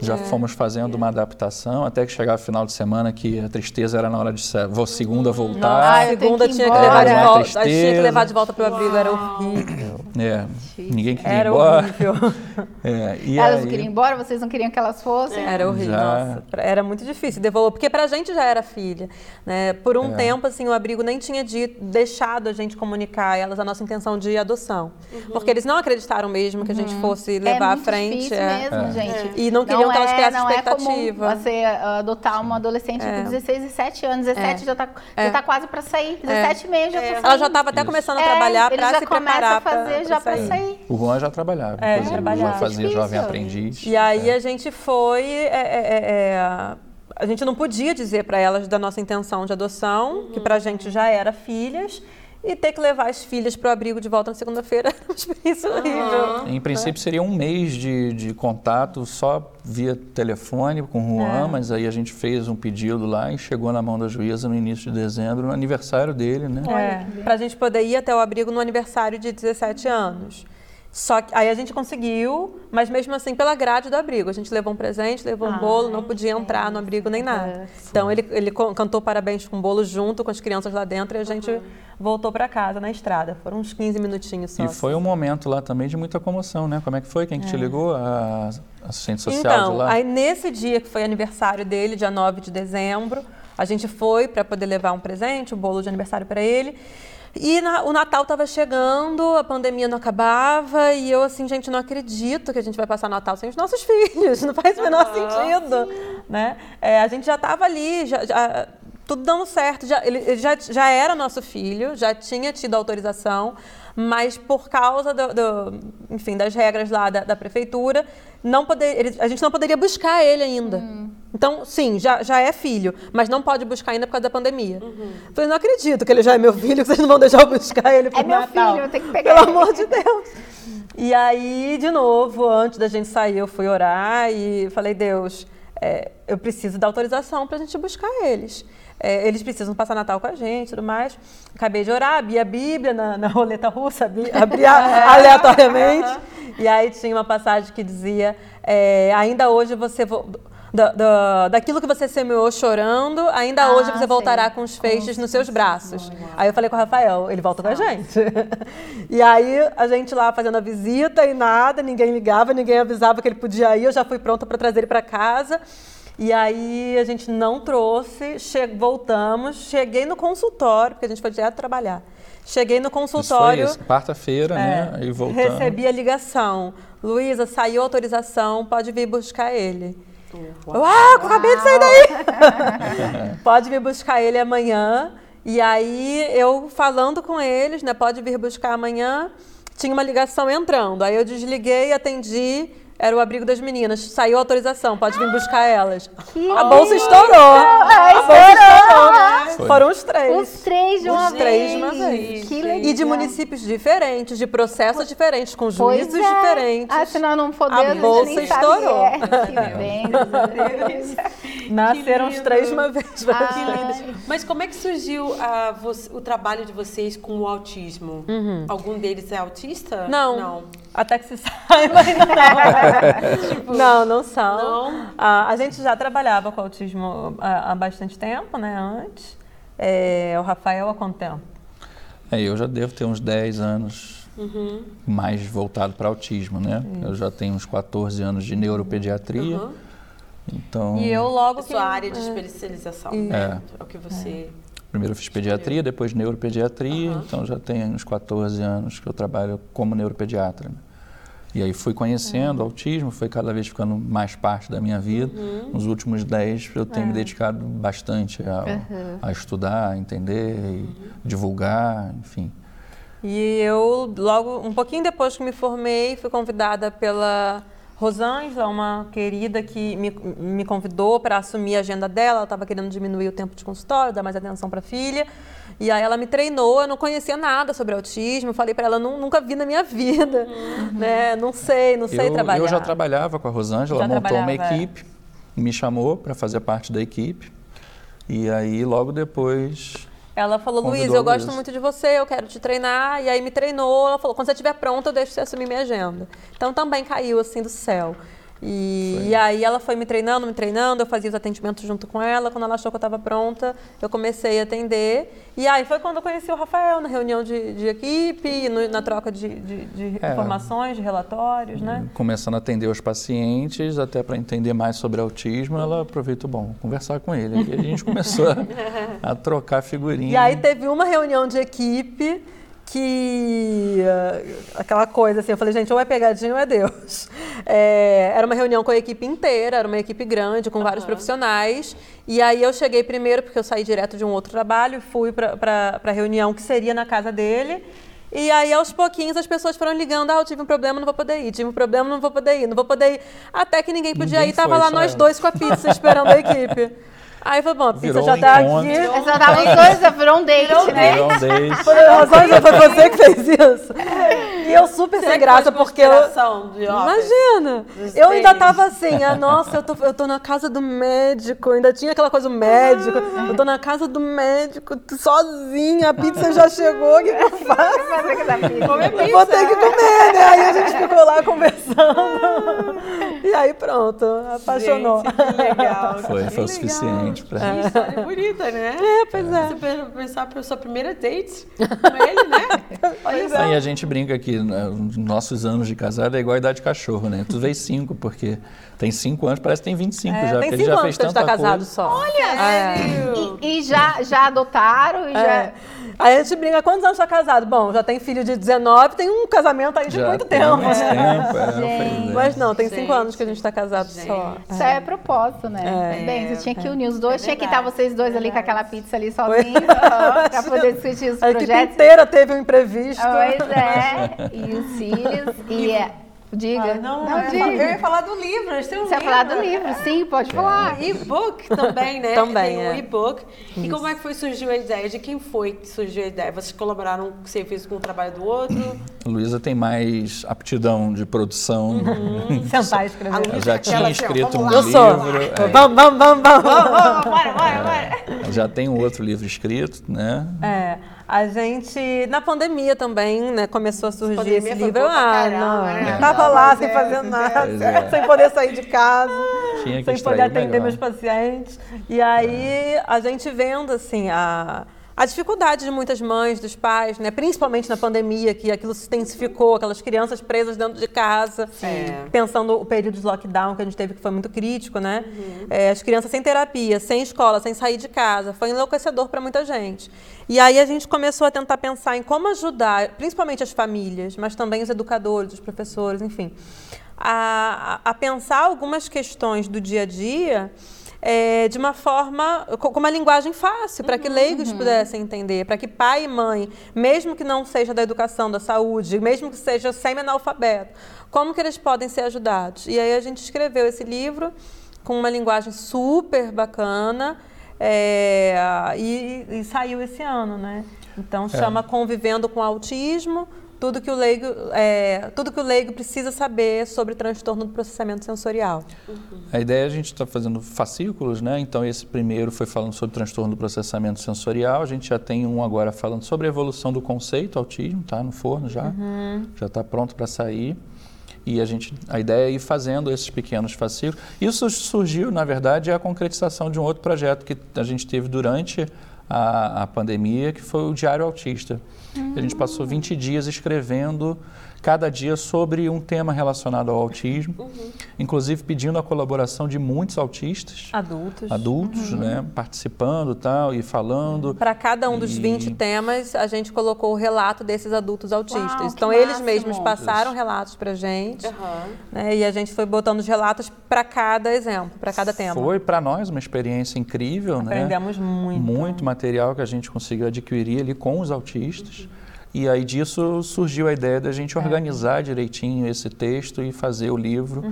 já é. fomos fazendo é. uma adaptação até que chegava final de semana que a tristeza era na hora de vou segunda voltar. Ah, segunda tinha que levar de volta, tinha que levar de volta para o abrigo, era horrível. É, ninguém queria ir Era embora. horrível. É, e Elas aí, não queriam ir embora, vocês não queriam que elas fossem? Era horrível, Já- nossa. Era muito difícil devolver, porque pra gente já era filha, né? Por um É. tempo, assim, o abrigo nem tinha dito, deixado a gente comunicar a elas a nossa intenção de adoção. Porque eles não acreditaram mesmo que a gente fosse levar é à frente. difícil é. mesmo, gente. E não queriam que elas criassem não expectativa. É comum você ah, adotar uma adolescente É. com 16, 17 anos. 17 É. já, tá, É. já tá quase para sair. 17 e meio já tá saindo. Ela já estava até Isso. começando a É, trabalhar ele para já se começa preparar a fazer pra- já pra para sair. o Juan já trabalhava, É, trabalhava. já fazia Difícil. jovem aprendiz. E aí É. a gente foi. é, é, é, é, a gente não podia dizer para elas da nossa intenção de adoção, que pra gente já era filhas, e ter que levar as filhas pro abrigo de volta na segunda-feira era uma experiência horrível. Em princípio seria um mês de, de contato só via telefone com o Juan, É. mas aí a gente fez um pedido lá e chegou na mão da juíza no início de dezembro, no aniversário dele, né? É, pra gente poder ir até o abrigo no aniversário de 17 anos. Só que aí a gente conseguiu, mas mesmo assim pela grade do abrigo. A gente levou um presente, levou um bolo, não podia entrar no abrigo nem nada. Então ele, ele cantou parabéns com o bolo junto com as crianças lá dentro e a gente voltou pra casa na estrada. Foram uns 15 minutinhos só. E foi um momento lá também de muita comoção, né? Como é que foi? Quem que te ligou? A assistente social de Então, lá? aí nesse dia que foi aniversário dele, dia 9 de dezembro, a gente foi para poder levar um presente, um bolo de aniversário para ele. E na- o Natal estava chegando, a pandemia não acabava, e eu assim, gente, não acredito que a gente vai passar Natal sem os nossos filhos, não faz o menor sentido, né? É, a gente já estava ali, já, já- tudo dando certo, já, ele, ele já, já era nosso filho, já tinha tido autorização, mas por causa do, do- enfim, das regras lá da, da prefeitura, não poder, ele- a gente não poderia buscar ele ainda. Então, sim, já, já é filho, mas não pode buscar ainda por causa da pandemia. Falei, não acredito que ele já é meu filho, que vocês não vão deixar eu buscar ele pro É meu Natal. filho, eu tenho que pegar Pelo ele. amor de Deus. E aí, de novo, antes da gente sair, eu fui orar e falei, Deus, é, eu preciso da autorização para a gente buscar eles. É, eles precisam passar Natal com a gente e tudo mais. Acabei de orar, abri a Bíblia na, na roleta russa, abri, abri a- aleatoriamente. E aí tinha uma passagem que dizia: é, ainda hoje você. vo- da- da- daquilo que você semeou chorando, ainda Ah, hoje você voltará sei. com os feixes nos seus braços. Aí eu falei com o Rafael, ele volta com a gente. e aí a gente lá fazendo a visita e nada, ninguém ligava, ninguém avisava que ele podia ir, eu já fui pronta para trazer ele para casa. E aí a gente não trouxe, che- voltamos, cheguei no consultório, porque a gente foi direto trabalhar. Cheguei no Isso foi consultório. isso, quarta-feira, né? é, Aí voltando. recebi a ligação. Luísa, saiu a autorização, pode vir buscar ele. Ah, eu acabei de sair daí. pode vir buscar ele amanhã. E aí eu falando com eles, né? Pode vir buscar amanhã. Tinha uma ligação entrando. Aí eu desliguei, atendi. Era o abrigo das meninas. Saiu a autorização, pode vir buscar elas. a bolsa estourou. a bolsa estourou. Foi. Foram os três. Os três de uma Os três vez. de uma vez. Que legal. E de municípios diferentes, de processos diferentes, com Pois juízes é. diferentes. Ah, se nós não A podemos, bolsa nem estourou. É. Que bem, a. Nasceram os três de uma vez. Ah, Que lindo. Mas como é que surgiu ah, vo- o trabalho de vocês com o autismo? Algum deles é autista? Não. Não. Até que se saiba, ainda não. não, não são. Não? Ah, a gente já trabalhava com autismo há, há bastante tempo, né? Antes. É, o Rafael há quanto tempo? É, eu já devo ter uns 10 anos Uhum. mais voltado para autismo, né? Eu já tenho uns 14 anos de neuropediatria. Uhum. Então, E eu logo A que... sua área de especialização, né? É o que você... primeiro eu fiz pediatria, depois neuropediatria. Então já tem uns 14 anos que eu trabalho como neuropediatra. né? E aí fui conhecendo o autismo, foi cada vez ficando mais parte da minha vida. Nos últimos 10 eu tenho me dedicado bastante a, a estudar, a entender, e divulgar, enfim. E eu, logo, um pouquinho depois que me formei, fui convidada pela Rosângela, uma querida que me, me convidou para assumir a agenda dela. Ela estava querendo diminuir o tempo de consultório, dar mais atenção para a filha. E aí ela me treinou, eu não conhecia nada sobre autismo. Falei para ela, "Nu- nunca vi na minha vida, né? Não sei, não sei eu, trabalhar. eu já trabalhava com a Rosângela, Já ela montou uma é. equipe, me chamou para fazer parte da equipe. E aí logo depois Ela falou, Luiz, eu gosto muito de você, eu quero te treinar. E aí me treinou, ela falou, quando você estiver pronta, eu deixo você assumir minha agenda. Então também caiu assim do céu. E, e aí ela foi me treinando, me treinando, eu fazia os atendimentos junto com ela. Quando ela achou que eu estava pronta, eu comecei a atender. E aí foi quando eu conheci o Rafael, na reunião de, de equipe, no- na troca de, de- de É. informações, de relatórios, né? Começando a atender os pacientes, até para entender mais sobre autismo, ela aproveitou, bom, conversar com ele. E a gente começou a, a trocar figurinhas. E aí teve uma reunião de equipe que eh, aquela coisa assim, eu falei, gente, ou é pegadinha ou é Deus. É, era uma reunião com a equipe inteira, era uma equipe grande, com vários profissionais. E aí eu cheguei primeiro, porque eu saí direto de um outro trabalho, e fui para a reunião que seria na casa dele. E aí, aos pouquinhos, as pessoas foram ligando, ah, eu tive um problema, não vou poder ir, tive um problema, não vou poder ir, não vou poder ir. Até que ninguém podia Ninguém ir, tava lá nós ela. dois com a pizza esperando a equipe. Aí foi bom, a pizza Virou já um tá encontro. aqui. É só tava os dois, já virou um date, né? Virou um date. Por razões, foi você que fez isso. E eu super sem graça, porque eu. De. Imagina! Eu ainda tava assim, ah, nossa, eu tô, eu tô na casa do médico, ainda tinha aquela coisa do médico, eu tô na casa do médico, sozinha, a pizza já chegou, o que, que eu faço? Essa vou ter que comer, né? Aí a gente ficou lá conversando. E aí pronto, apaixonou. Gente, que legal. Foi, foi o suficiente para. Que história bonita, né? É, pois é. Você pe- pensar para sua primeira date com ele, né? Olha só. Aí a gente brinca que né, os nossos anos de casado é igual a idade de cachorro, né? Tu vês cinco, porque tem cinco anos, parece que tem 25 É, já, tem porque ele cinco já anos fez que a gente tanta tá casado coisa. só. Olha! Sério? E, e já, já adotaram e já. É. Aí a gente brinca, quantos anos tá casado? Bom, já tem filho de 19, tem um casamento aí de Já muito tem tempo. né? tempo, é, Gente. é. Mas não, tem cinco Gente, anos que a gente tá casado só. Isso é propósito, né? É. Bem, você tinha que unir os É dois, tinha que estar vocês dois é ali com aquela pizza ali sozinhos, pra poder discutir os A equipe projetos. inteira teve um imprevisto. Pois é, e os filhos, e é. Diga. Ah, não, eu, ia diga. falar, eu ia falar do livro. Eles têm um Você ia livro. falar do livro, sim, pode falar. Ah, e-book também, né? Também, Tem um é. e-book. E como é que foi surgiu a ideia? De quem foi que surgiu a ideia? Vocês colaboraram, você fez com o trabalho do outro? Luísa tem mais aptidão de produção. Sentar e escrever. Ela já tinha Ela assim, ó, escrito um vamos Eu sou. livro. é, Vamos, vamos, vamos, vamos. Vamos, bora, bora, bora. já tem um outro livro escrito, né? É, a gente, na pandemia também, né, começou a surgir Pandemia esse livro. Ah, caramba, não, né? tava lá sem é, fazer é. nada, é. sem poder sair de casa, Tinha que sem poder atender melhor. meus pacientes. E aí a gente vendo assim a a dificuldade de muitas mães, dos pais, né? principalmente na pandemia, que aquilo se intensificou, aquelas crianças presas dentro de casa, É. pensando o período de lockdown que a gente teve, que foi muito crítico, né? É, as crianças sem terapia, sem escola, sem sair de casa, foi enlouquecedor para muita gente. E aí a gente começou a tentar pensar em como ajudar, principalmente as famílias, mas também os educadores, os professores, enfim, a a pensar algumas questões do dia a dia é, de uma forma, co- com uma linguagem fácil, para que leigos pudessem entender, para que pai e mãe, mesmo que não seja da educação, da saúde, mesmo que seja semi-analfabeto, como que eles podem ser ajudados? E aí a gente escreveu esse livro com uma linguagem super bacana é, e, e saiu esse ano, né? Então chama Convivendo com Autismo, tudo que o leigo, é, tudo que o leigo precisa saber sobre transtorno do processamento sensorial. A ideia é a gente está fazendo fascículos, né? Então esse primeiro foi falando sobre transtorno do processamento sensorial. A gente já tem um agora falando sobre a evolução do conceito autismo, tá no forno já, já está pronto para sair. E a gente, a ideia é ir fazendo esses pequenos fascículos. Isso surgiu, na verdade, é a concretização de um outro projeto que a gente teve durante a, a pandemia, que foi o Diário Autista. A gente passou 20 dias escrevendo cada dia sobre um tema relacionado ao autismo, inclusive pedindo a colaboração de muitos autistas, Adultos. adultos, né, participando tal e falando. Para cada um dos E- 20 temas, a gente colocou o relato desses adultos autistas. Uau, então, eles máximo. mesmos passaram relatos para gente. Aham. né, e a gente foi botando os relatos para cada exemplo, para cada tema. Foi para nós uma experiência incrível, né? Aprendemos muito. muito material que a gente conseguiu adquirir ali com os autistas. E aí disso surgiu a ideia da gente organizar direitinho esse texto e fazer o livro.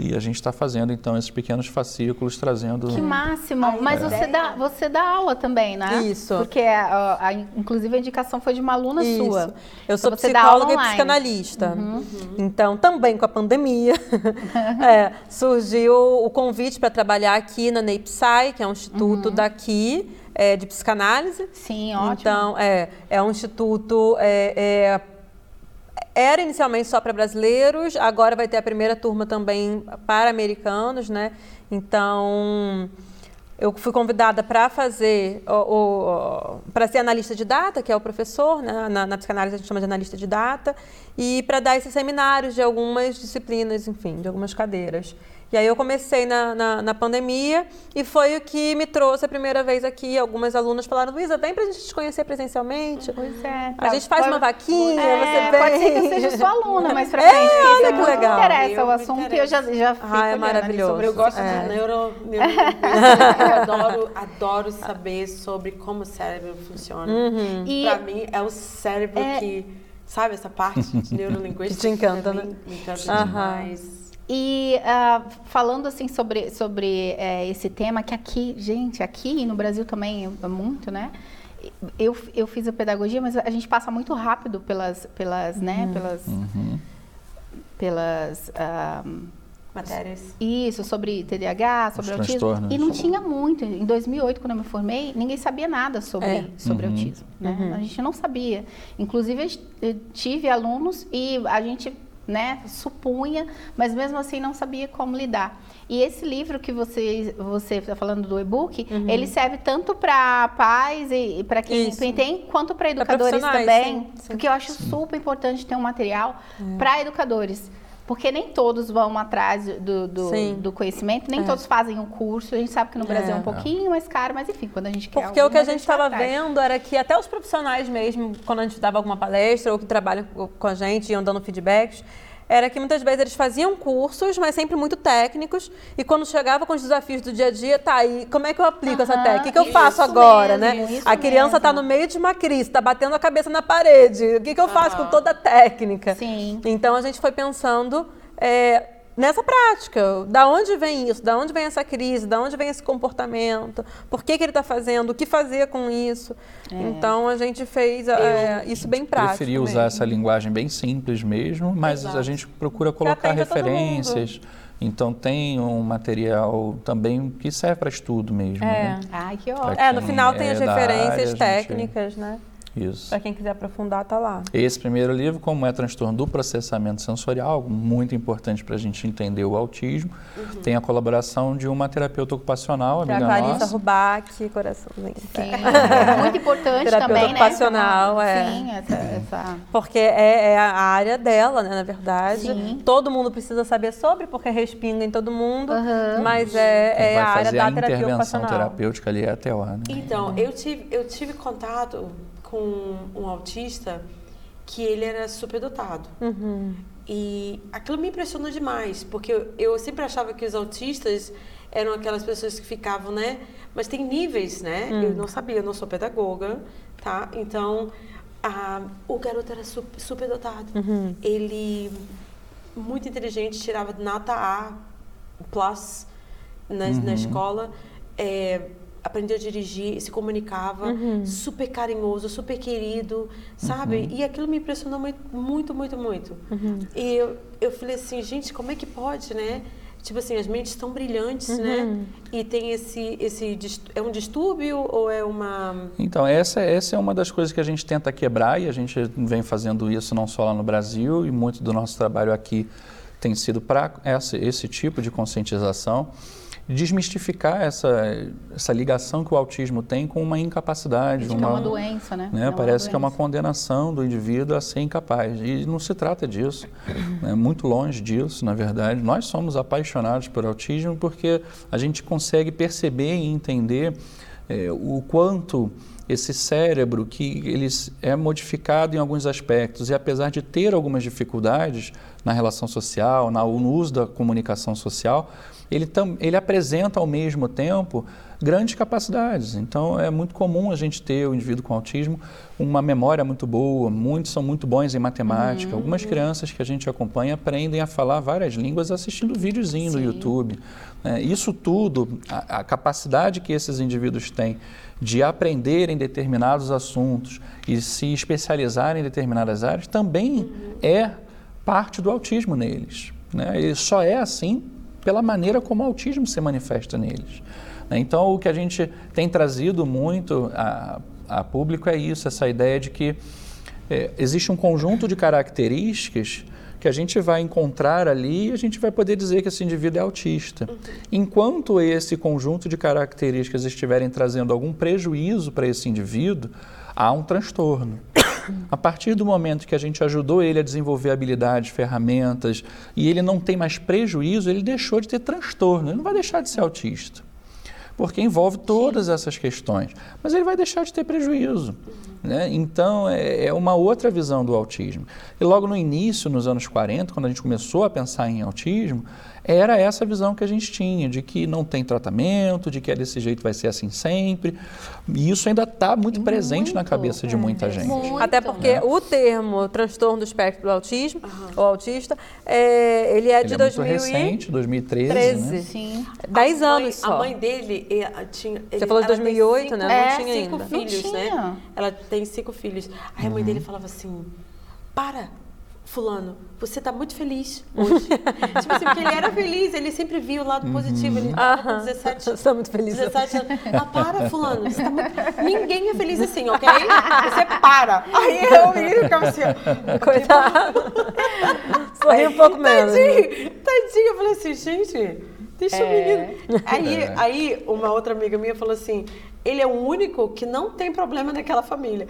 E a gente está fazendo então esses pequenos fascículos, trazendo. Que máximo. Mas você dá, você dá aula também, né? Isso. Porque, a, a- inclusive, a indicação foi de uma aluna Isso. sua. Eu sou Então, psicóloga e psicanalista. Então, também com a pandemia, é, surgiu o convite para trabalhar aqui na NEIPSAI, que é um instituto daqui é, de psicanálise. Sim, ótimo. Então, é, é um instituto. É, é, era inicialmente só para brasileiros, agora vai ter a primeira turma também para americanos, né? Então, eu fui convidada para fazer, para ser analista de data, que é o professor, né? na, na psicanálise a gente chama de analista de data, e para dar esses seminários de algumas disciplinas, enfim, de algumas cadeiras. E aí eu comecei na, na, na, pandemia e foi o que me trouxe a primeira vez aqui. Algumas alunas falaram, Luísa, vem pra gente te conhecer presencialmente. Pois é. A gente faz uma vaquinha, é, você vem. Pode ser que eu seja sua aluna mais pra frente. É, olha que legal. Me interessa eu o assunto e eu já, já fico ah, é maravilhoso. Sobre, eu gosto é. de neuro, neuro eu adoro, adoro saber sobre como o cérebro funciona. Uhum. E pra mim é o cérebro é... que... Sabe essa parte de neurolinguística? que te encanta, né? Me encanta uhum. demais. E uh, falando assim sobre, sobre é, esse tema, que aqui, gente, aqui no Brasil também é muito, né? Eu, eu fiz a pedagogia, mas a gente passa muito rápido pelas, pelas né, uhum. pelas, uhum. pelas uh, matérias. Isso, sobre TDAH, sobre Os autismo. E não tinha muito. Em 2008, quando eu me formei, ninguém sabia nada sobre, é. sobre uhum. autismo. Né? Uhum. A gente não sabia. Inclusive, eu tive alunos e a gente né, supunha, mas mesmo assim não sabia como lidar. E esse livro que você você está falando do e-book, uhum. ele serve tanto para pais e, e para quem Isso. tem, quanto para educadores também, sim, sim. porque eu acho super importante ter um material é. para educadores. Porque nem todos vão atrás do, do, do conhecimento, nem é. todos fazem um curso. A gente sabe que no Brasil é, é um pouquinho mais caro, mas enfim, quando a gente quer Porque o que a gente estava vendo era que até os profissionais mesmo, quando a gente dava alguma palestra ou que trabalham com a gente, iam dando feedbacks, era que muitas vezes eles faziam cursos, mas sempre muito técnicos, e quando chegava com os desafios do dia a dia, tá aí, como é que eu aplico essa técnica? O que, que eu faço agora, mesmo, né? A criança está no meio de uma crise, está batendo a cabeça na parede, o que, que eu faço com toda a técnica? Sim. Então a gente foi pensando é, nessa prática. Da onde vem isso? Da onde vem essa crise? Da onde vem esse comportamento? Por que, que ele está fazendo? O que fazer com isso? É. Então a gente fez é, isso bem prático. Preferi usar essa linguagem bem simples mesmo, mas Exato. a gente procura colocar referências. Então tem um material também que serve para estudo mesmo. É. Né? Ai, que ótimo. É, no final tem as é referências área, técnicas, gente... né? Isso. Para quem quiser aprofundar, tá lá. Esse primeiro livro, como é transtorno do processamento sensorial, algo muito importante para a gente entender o autismo, uhum. tem a colaboração de uma terapeuta ocupacional, amiga a Clarissa nossa. Rubac, coraçãozinho. Sim, é muito importante terapeuta também, ocupacional, né? é. Sim, essa, essa... Porque é, é, a área dela, né, na verdade. Sim. Todo mundo precisa saber sobre, porque respinga em todo mundo, uhum. mas é, é a área da a terapia intervenção ocupacional. terapêutica ali é até lá, né? Então, eu tive, eu tive contato com um autista que ele era superdotado. Uhum. E aquilo me impressionou demais, porque eu, eu, sempre achava que os autistas eram aquelas pessoas que ficavam, né? Mas tem níveis, né? Uhum. Eu não sabia, eu não sou pedagoga, tá? Então, a, o garoto era super, superdotado. Uhum. Ele, muito inteligente, tirava nota A, plus, na, na escola. É, aprendeu a dirigir, se comunicava, uhum. super carinhoso, super querido, sabe? Uhum. E aquilo me impressionou muito, muito, muito. muito. Uhum. E eu, eu falei assim, gente, como é que pode, né? Tipo assim, as mentes estão brilhantes, né? Uhum. E tem esse, esse... É um distúrbio ou é uma... Então, essa, essa é uma das coisas que a gente tenta quebrar e a gente vem fazendo isso não só lá no Brasil e muito do nosso trabalho aqui tem sido para esse, esse tipo de conscientização desmistificar essa, essa ligação que o autismo tem com uma incapacidade. Uma, uma, é uma doença, né? né? É Parece que é uma condenação do indivíduo a ser incapaz. E não se trata disso. É muito longe disso, na verdade. Nós somos apaixonados por autismo porque a gente consegue perceber e entender é, o quanto esse cérebro que ele é modificado em alguns aspectos e apesar de ter algumas dificuldades na relação social, na, no uso da comunicação social, ele, tam, ele apresenta ao mesmo tempo grandes capacidades. Então é muito comum a gente ter o indivíduo com autismo uma memória muito boa, muitos são muito bons em matemática. Uhum. Algumas crianças que a gente acompanha aprendem a falar várias línguas assistindo videozinho no YouTube. É, isso tudo, a, a capacidade que esses indivíduos têm de aprender em determinados assuntos e se especializar em determinadas áreas também uhum. é parte do autismo neles. Né? Ele só é assim pela maneira como o autismo se manifesta neles. Né? Então, o que a gente tem trazido muito a, a público é isso, essa ideia de que é, existe um conjunto de características que a gente vai encontrar ali e a gente vai poder dizer que esse indivíduo é autista. Uhum. Enquanto esse conjunto de características estiverem trazendo algum prejuízo para esse indivíduo, há um transtorno. A partir do momento que a gente ajudou ele a desenvolver habilidades, ferramentas, e ele não tem mais prejuízo, ele deixou de ter transtorno, ele não vai deixar de ser autista. Porque envolve todas essas questões. Mas ele vai deixar de ter prejuízo. Né? Então, é, é, uma outra visão do autismo. E logo no início, nos anos 40, quando a gente começou a pensar em autismo, era essa visão que a gente tinha, de que não tem tratamento, de que é desse jeito, vai ser assim sempre. E isso ainda está muito presente muito, na cabeça de muita é, gente. Muito, Até porque né? o termo transtorno do espectro do autismo, uhum. ou autista, é, ele é ele de é 2000 muito recente, 2013. 13. Né? Sim. Dez a anos mãe, só. A mãe dele eh, tinha... Você falou de 2008, cinco, né? É, não tinha cinco ainda. filhos, né? Ela tem cinco filhos. Aí a mãe dele falava assim, para fulano, você está muito feliz hoje. tipo assim, porque ele era feliz, ele sempre via o lado positivo. Ele estava com 17 Estou muito feliz. 17 anos. Ah, para, fulano. Você tá muito... Ninguém é feliz assim, ok? Você para. Aí eu menino ficava assim, ó. Coitado. Sorri um pouco menos. Tadinho, tadinho. Eu falei assim, gente, deixa é. o menino. Aí, é. aí uma outra amiga minha falou assim, ele é o único que não tem problema naquela família.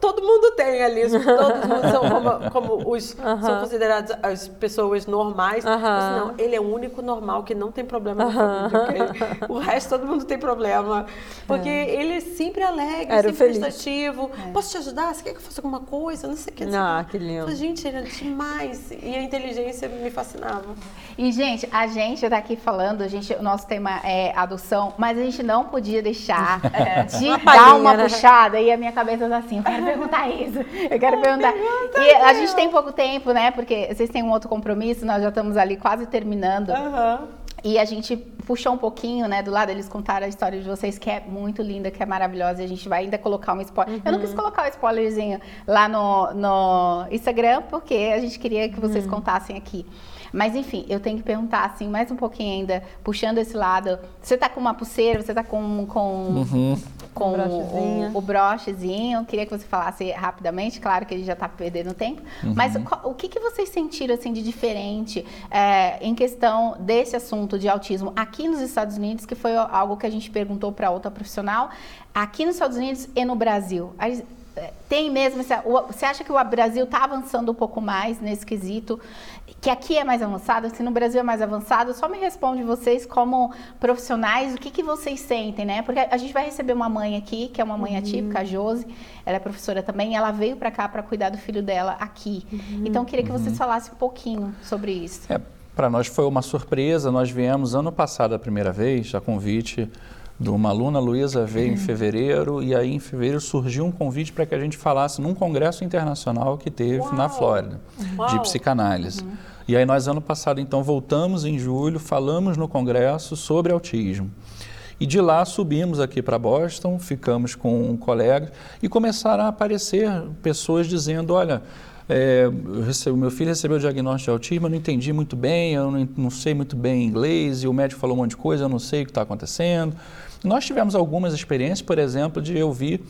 Todo mundo tem ali, todos são como, como os, são considerados as pessoas normais. Mas não, ele é o único normal que não tem problema na família. Okay? O resto todo mundo tem problema. Porque é. ele é sempre alegre, Era sempre prestativo. É. Posso te ajudar? Você quer que eu faça alguma coisa? Não sei o que. Ah, que lindo. Gente, era demais. E a inteligência me fascinava. E, gente, a gente está aqui falando, a gente, o nosso tema é adoção, mas a gente não podia deixar é, de uma dar uma né? puxada e a minha cabeça tá assim, eu quero perguntar isso, eu quero perguntar. Pergunta, e a gente tem pouco tempo, né? Porque vocês têm um outro compromisso, nós já estamos ali quase terminando. Uhum. E a gente puxou um pouquinho, né, do lado, eles contaram a história de vocês, que é muito linda, que é maravilhosa. E a gente vai ainda colocar um spoiler. Uhum. Eu não quis uhum. colocar o um spoilerzinho lá no, no Instagram, porque a gente queria que vocês uhum. contassem aqui. Mas enfim, eu tenho que perguntar assim, mais um pouquinho ainda, puxando esse lado. Você tá com uma pulseira, você tá com, com, uhum. com o, o, o, brochezinho. Queria que você falasse rapidamente, claro que ele já tá perdendo tempo. Uhum. Mas o, o que, que vocês sentiram assim de diferente é, em questão desse assunto de autismo aqui nos Estados Unidos, que foi algo que a gente perguntou para outra profissional, aqui nos Estados Unidos e no Brasil? tem mesmo essa, você acha que o Brasil está avançando um pouco mais nesse quesito que aqui é mais avançado se no Brasil é mais avançado só me responde vocês como profissionais o que, que vocês sentem né porque a gente vai receber uma mãe aqui que é uma mãe uhum. atípica a Josi ela é professora também ela veio para cá para cuidar do filho dela aqui uhum. então eu queria que vocês uhum. falassem um pouquinho sobre isso é, para nós foi uma surpresa nós viemos ano passado a primeira vez a convite de uma aluna, Luísa, veio em fevereiro e aí em fevereiro surgiu um convite para que a gente falasse num congresso internacional que teve Uau. na Flórida, Uau. de psicanálise. Uhum. E aí nós ano passado então voltamos em julho, falamos no congresso sobre autismo. E de lá subimos aqui para Boston, ficamos com um colega e começaram a aparecer pessoas dizendo, olha, é, o meu filho recebeu o diagnóstico de autismo, eu não entendi muito bem, eu não, não sei muito bem inglês, e o médico falou um monte de coisa, eu não sei o que está acontecendo. Nós tivemos algumas experiências, por exemplo, de ouvir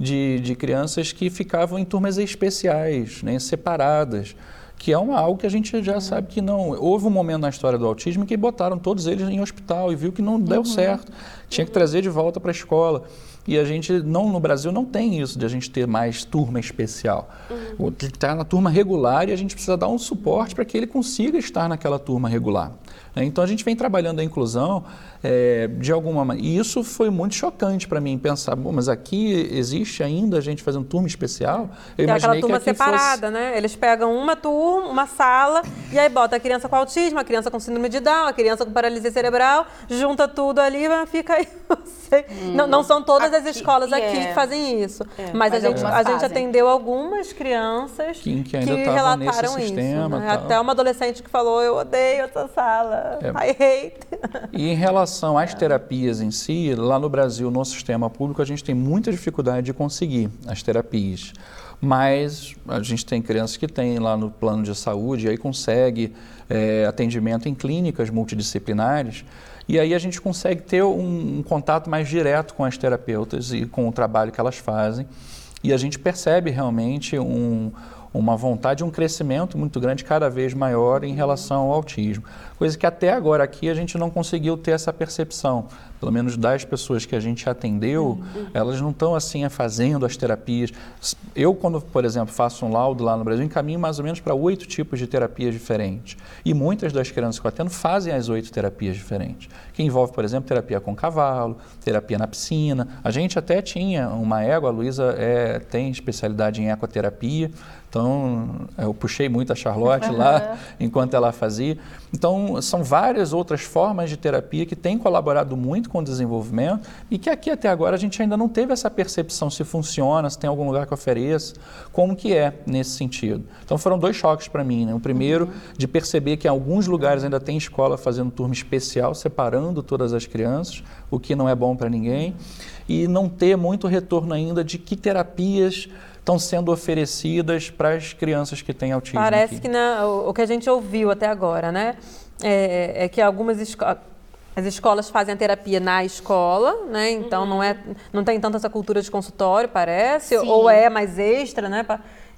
de, de crianças que ficavam em turmas especiais, né, separadas, que é uma, algo que a gente já uhum. sabe que não. Houve um momento na história do autismo que botaram todos eles em hospital e viu que não deu uhum. certo. Tinha que trazer de volta para a escola. E a gente, não, no Brasil, não tem isso de a gente ter mais turma especial. Uhum. Ele está na turma regular e a gente precisa dar um suporte para que ele consiga estar naquela turma regular. Né? Então a gente vem trabalhando a inclusão é, de alguma maneira. E isso foi muito chocante para mim, pensar, bom, mas aqui existe ainda a gente fazendo turma especial? Eu Tem aquela turma separada, fosse... né? Eles pegam uma turma, uma sala, e aí bota a criança com autismo, a criança com síndrome de Down, a criança com paralisia cerebral, junta tudo ali fica aí. Hum. Não, não são todas aqui, as escolas aqui é. que fazem isso. É, mas, a gente, a gente atendeu algumas crianças que, que, que relataram isso. Sistema, né? Até uma adolescente que falou, eu odeio essa sala, é. I hate. E em relação relação às terapias em si, lá no Brasil, no sistema público, a gente tem muita dificuldade de conseguir as terapias. Mas a gente tem crianças que têm lá no plano de saúde e aí consegue é, atendimento em clínicas multidisciplinares. E aí a gente consegue ter um, um contato mais direto com as terapeutas e com o trabalho que elas fazem. e a gente percebe realmente um, uma vontade, um crescimento muito grande, cada vez maior em relação ao autismo. Coisa que até agora aqui a gente não conseguiu ter essa percepção. Pelo menos das pessoas que a gente atendeu, uhum. elas não estão assim fazendo as terapias. Eu, quando, por exemplo, faço um laudo lá no Brasil, encaminho mais ou menos para oito tipos de terapias diferentes. E muitas das crianças que eu atendo fazem as oito terapias diferentes. Que envolve, por exemplo, terapia com cavalo, terapia na piscina. A gente até tinha uma égua, a Luísa é, tem especialidade em ecoterapia. Então, eu puxei muito a Charlotte lá enquanto ela fazia. Então, são várias outras formas de terapia que têm colaborado muito com o desenvolvimento e que aqui até agora a gente ainda não teve essa percepção se funciona, se tem algum lugar que ofereça, como que é nesse sentido. Então, foram dois choques para mim. Né? O primeiro, uhum. de perceber que em alguns lugares ainda tem escola fazendo turma especial, separando todas as crianças, o que não é bom para ninguém, e não ter muito retorno ainda de que terapias estão sendo oferecidas para as crianças que têm autismo. Parece aqui. que na, o, que a gente ouviu até agora, né, é, é que algumas escolas as escolas fazem a terapia na escola, né? Então uhum. não é, não tem tanto essa cultura de consultório, parece, Sim. ou é mais extra, né?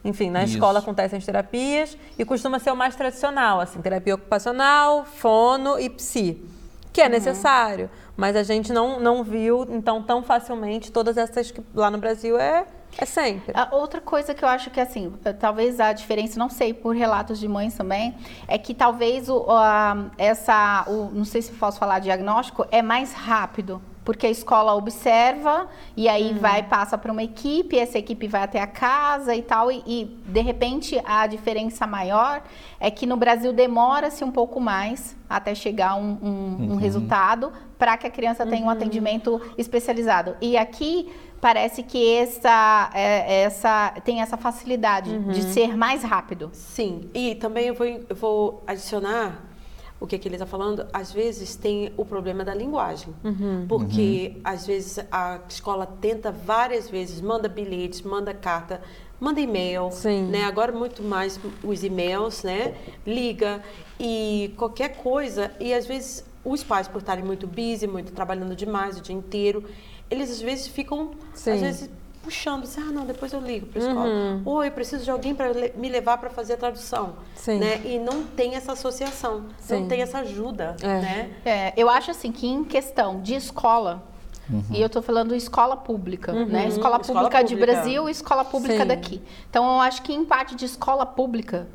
Enfim, na Isso. escola acontecem as terapias e costuma ser o mais tradicional, assim, terapia ocupacional, fono e psi, que é uhum. necessário, mas a gente não, não viu então tão facilmente todas essas que lá no Brasil é é sempre. A outra coisa que eu acho que, assim, talvez a diferença, não sei, por relatos de mães também, é que talvez o, a, essa, o, não sei se posso falar diagnóstico, é mais rápido porque a escola observa e aí uhum. vai passa para uma equipe, essa equipe vai até a casa e tal e, e, de repente a diferença maior é que no Brasil demora-se um pouco mais até chegar um, um, uhum. um resultado para que a criança tenha um uhum. atendimento especializado e aqui parece que essa, é, essa tem essa facilidade uhum. de ser mais rápido. Sim, e também eu vou, eu vou adicionar o que, que ele está falando, às vezes tem o problema da linguagem. Uhum. Porque, uhum. às vezes, a escola tenta várias vezes, manda bilhetes, manda carta, manda e-mail, né? Agora muito mais os e-mails, né? Liga e qualquer coisa. E, às vezes, os pais, por estarem muito busy, muito trabalhando demais o dia inteiro, eles, às vezes, ficam, Sim. às vezes, puxando, assim, ah, não, depois eu ligo para a escola. Uhum. Ou eu preciso de alguém para me levar para fazer a tradução. Sim. Né? E não tem essa associação, Sim. não tem essa ajuda. É. Né? É, eu acho assim que em questão de escola, Uhum. E eu estou falando escola pública, uhum. né? Escola, escola pública, de Brasil e escola pública Sim. daqui. Então, eu acho que em parte de escola pública,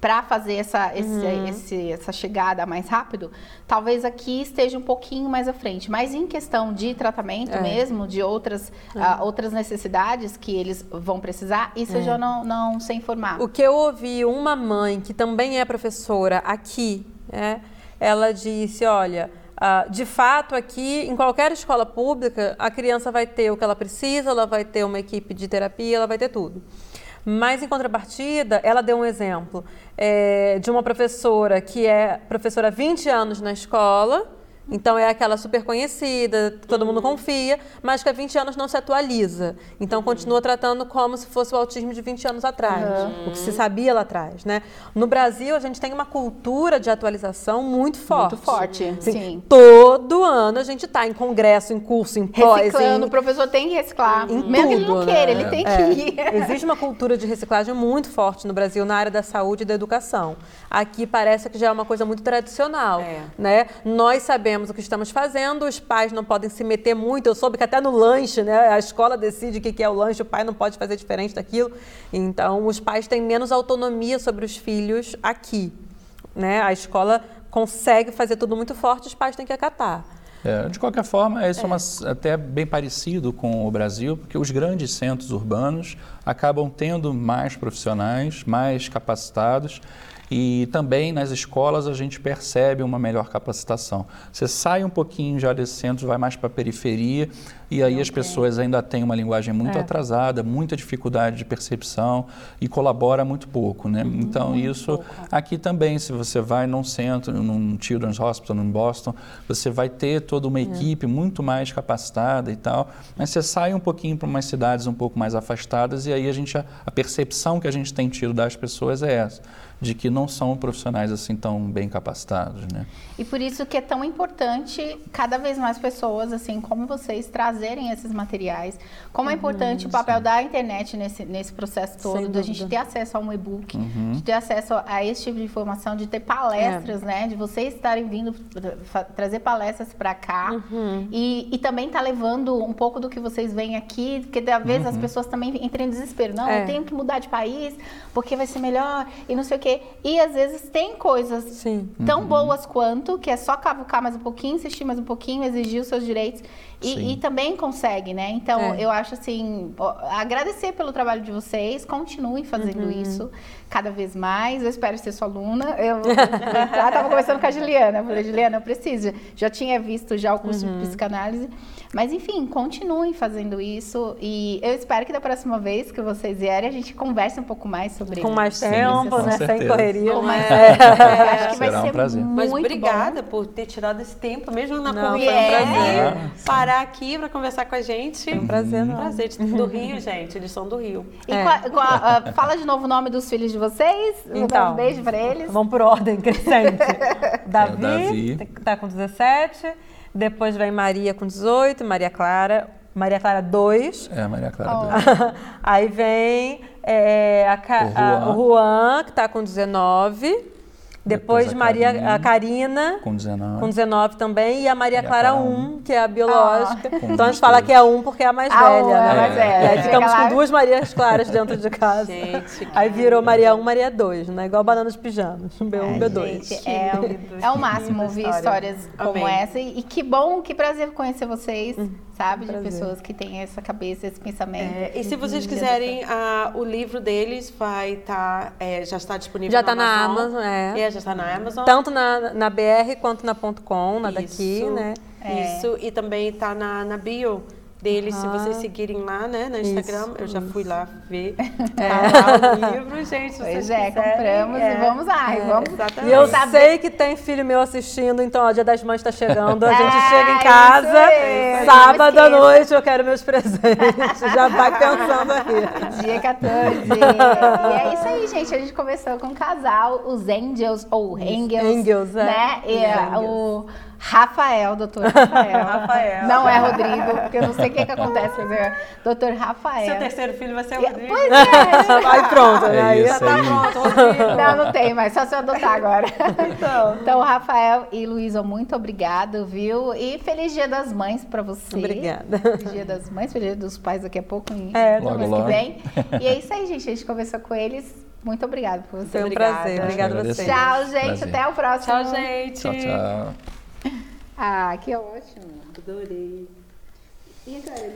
para fazer essa, esse, uhum. esse, essa chegada mais rápido, talvez aqui esteja um pouquinho mais à frente. Mas em questão de tratamento é. mesmo, de outras, uh, outras necessidades que eles vão precisar, isso é. eu já não, não sei informar. O que eu ouvi uma mãe que também é professora aqui, né, ela disse, olha, Uh, de fato, aqui, em qualquer escola pública, a criança vai ter o que ela precisa, ela vai ter uma equipe de terapia, ela vai ter tudo. Mas, em contrapartida, ela deu um exemplo é, de uma professora que é professora há 20 anos na escola então é aquela super conhecida, todo mundo confia, mas que há 20 anos não se atualiza. Então continua tratando como se fosse o autismo de 20 anos atrás, uhum. o que se sabia lá atrás, né? No Brasil a gente tem uma cultura de atualização muito forte. Muito forte, assim, sim. Todo ano a gente está em congresso, em curso, em pós. Reciclando, o professor tem que reciclar. Em Mesmo tudo, ele não queira, né? ele tem é. que ir. Existe uma cultura de reciclagem muito forte no Brasil na área da saúde e da educação. Aqui parece que já é uma coisa muito tradicional, é. né? Nós sabemos sabemos o que estamos fazendo, os pais não podem se meter muito. Eu soube que até no lanche, né, a escola decide o que é o lanche, o pai não pode fazer diferente daquilo. Então, os pais têm menos autonomia sobre os filhos aqui. Né? A escola consegue fazer tudo muito forte, os pais têm que acatar. É, de qualquer forma, isso é. é uma, até bem parecido com o Brasil, porque os grandes centros urbanos acabam tendo mais profissionais, mais capacitados e também nas escolas a gente percebe uma melhor capacitação. Você sai um pouquinho já desse centro, vai mais para a periferia, e aí as pessoas ainda têm uma linguagem muito é. atrasada, muita dificuldade de percepção e colabora muito pouco, né? Uhum, então isso pouco. aqui também, se você vai num centro, num Children's Hospital, em Boston, você vai ter toda uma é. equipe muito mais capacitada e tal, mas você sai um pouquinho para umas cidades um pouco mais afastadas e aí a gente a, a percepção que a gente tem tido das pessoas é essa de que não são profissionais assim tão bem capacitados, né? E por isso que é tão importante cada vez mais pessoas assim como vocês trazerem fazerem esses materiais. Como é importante o papel da internet nesse, nesse processo todo, da gente ter acesso a um e-book, Uhum. de ter acesso a esse tipo de informação, de ter palestras, né? De vocês estarem vindo trazer palestras para cá Uhum. e, e também tá levando um pouco do que vocês veem aqui, porque às vezes as pessoas também entram em desespero. Não, É. eu tenho que mudar de país porque vai ser melhor e não sei o quê. E às vezes tem coisas Sim. tão boas quanto, que é só cavucar mais um pouquinho, insistir mais um pouquinho, exigir os seus direitos e, e também consegue, né? Então, É. eu acho assim, agradecer pelo trabalho de vocês, continuem fazendo Uhum. isso cada vez mais. Eu espero ser sua aluna. Eu eu tava conversando com a Juliana, eu falei, Juliana, eu preciso. Já tinha visto já o curso Uhum. de psicanálise, mas enfim, continuem fazendo isso e eu espero que da próxima vez que vocês vierem a gente converse um pouco mais sobre Com mais tempo, né? Sem correria. Com mais É. tempo. Acho que vai Será um ser prazer. Mas muito obrigada por ter tirado esse tempo, mesmo na Não, corrida, foi um prazer. parar aqui para conversar com a gente. um prazer, Um não. prazer do Rio, gente. Eles são do Rio. E É. qual- qual- ah, fala de novo o nome dos filhos de vocês. Então, um beijo pra eles. Vamos por ordem crescente. Davi, Davi. tá com 17. Depois vem Maria com 18, Maria Clara. Maria Clara 2. É, Maria Clara. Ó. dois. Aí vem é, a O a- Juan. o Juan, que tá com 19. Depois, Depois a Maria, Karina. a Karina, Com 19. com 19 também. E a Maria Maria Clara Clara 1, que é a biológica. Com então a gente 22. fala que é 1 porque é a mais A velha, um é a né? mais velha. E aí ficamos com duas Marias Claras dentro de casa. Gente, Aí virou Maria 1, Maria 2, né? Igual banana de pijamas. B1, Ai, B2. gente, é, o- é o máximo ouvir história. histórias como Amei. essa. E, e que bom, que prazer conhecer vocês, sabe? De Hum, prazer. pessoas que têm essa cabeça, esse pensamento. É, e se vocês de quiserem, ah, o livro deles vai estar, já está disponível Já na tá na Amazon. Amazon, é. É, já está na Amazon. Tanto na, na BR quanto na .com, na daqui, Isso, né? Isso, e também tá na, na bio deles, se vocês seguirem lá, né, no Instagram. Isso, eu já fui lá ver. Tá lá o livro, gente, se Pois vocês é, quiserem. compramos é. e vamos lá. e vamos exatamente. E eu sei que tem filho meu assistindo, então ó, Dia das Mães tá chegando. A gente É, chega em casa, aí, sábado à noite, eu quero meus presentes. Já vai pensando aí. Dia 14. e é isso aí, gente. A gente começou com o casal, os Angels, ou Angels. Angels, é. Né? E é, Angels. o Rafael, doutor Rafael. Rafael. Não é Rodrigo, porque eu não sei o que, que acontece, mas é doutor Rafael. Seu terceiro filho vai ser o Rodrigo. Pois é. Aí pronto, É né? Aí isso tá aí. Pronto, Rodrigo. Não, não tem mais, só se eu adotar agora. Então, Rafael e Luísa, muito obrigado, viu? E feliz Dia das Mães pra vocês. Obrigada. Feliz Dia das Mães, feliz Dia dos Pais daqui a pouco, em É, Logo, mês logo. que vem. E é isso aí, gente. A gente conversou com eles. Muito obrigada por Foi vocês. um Obrigada. prazer. Obrigada a vocês. Tchau, gente. Prazer. Até o próximo. Tchau, gente. Tchau, tchau. Ah, que ótimo. Adorei. E agora?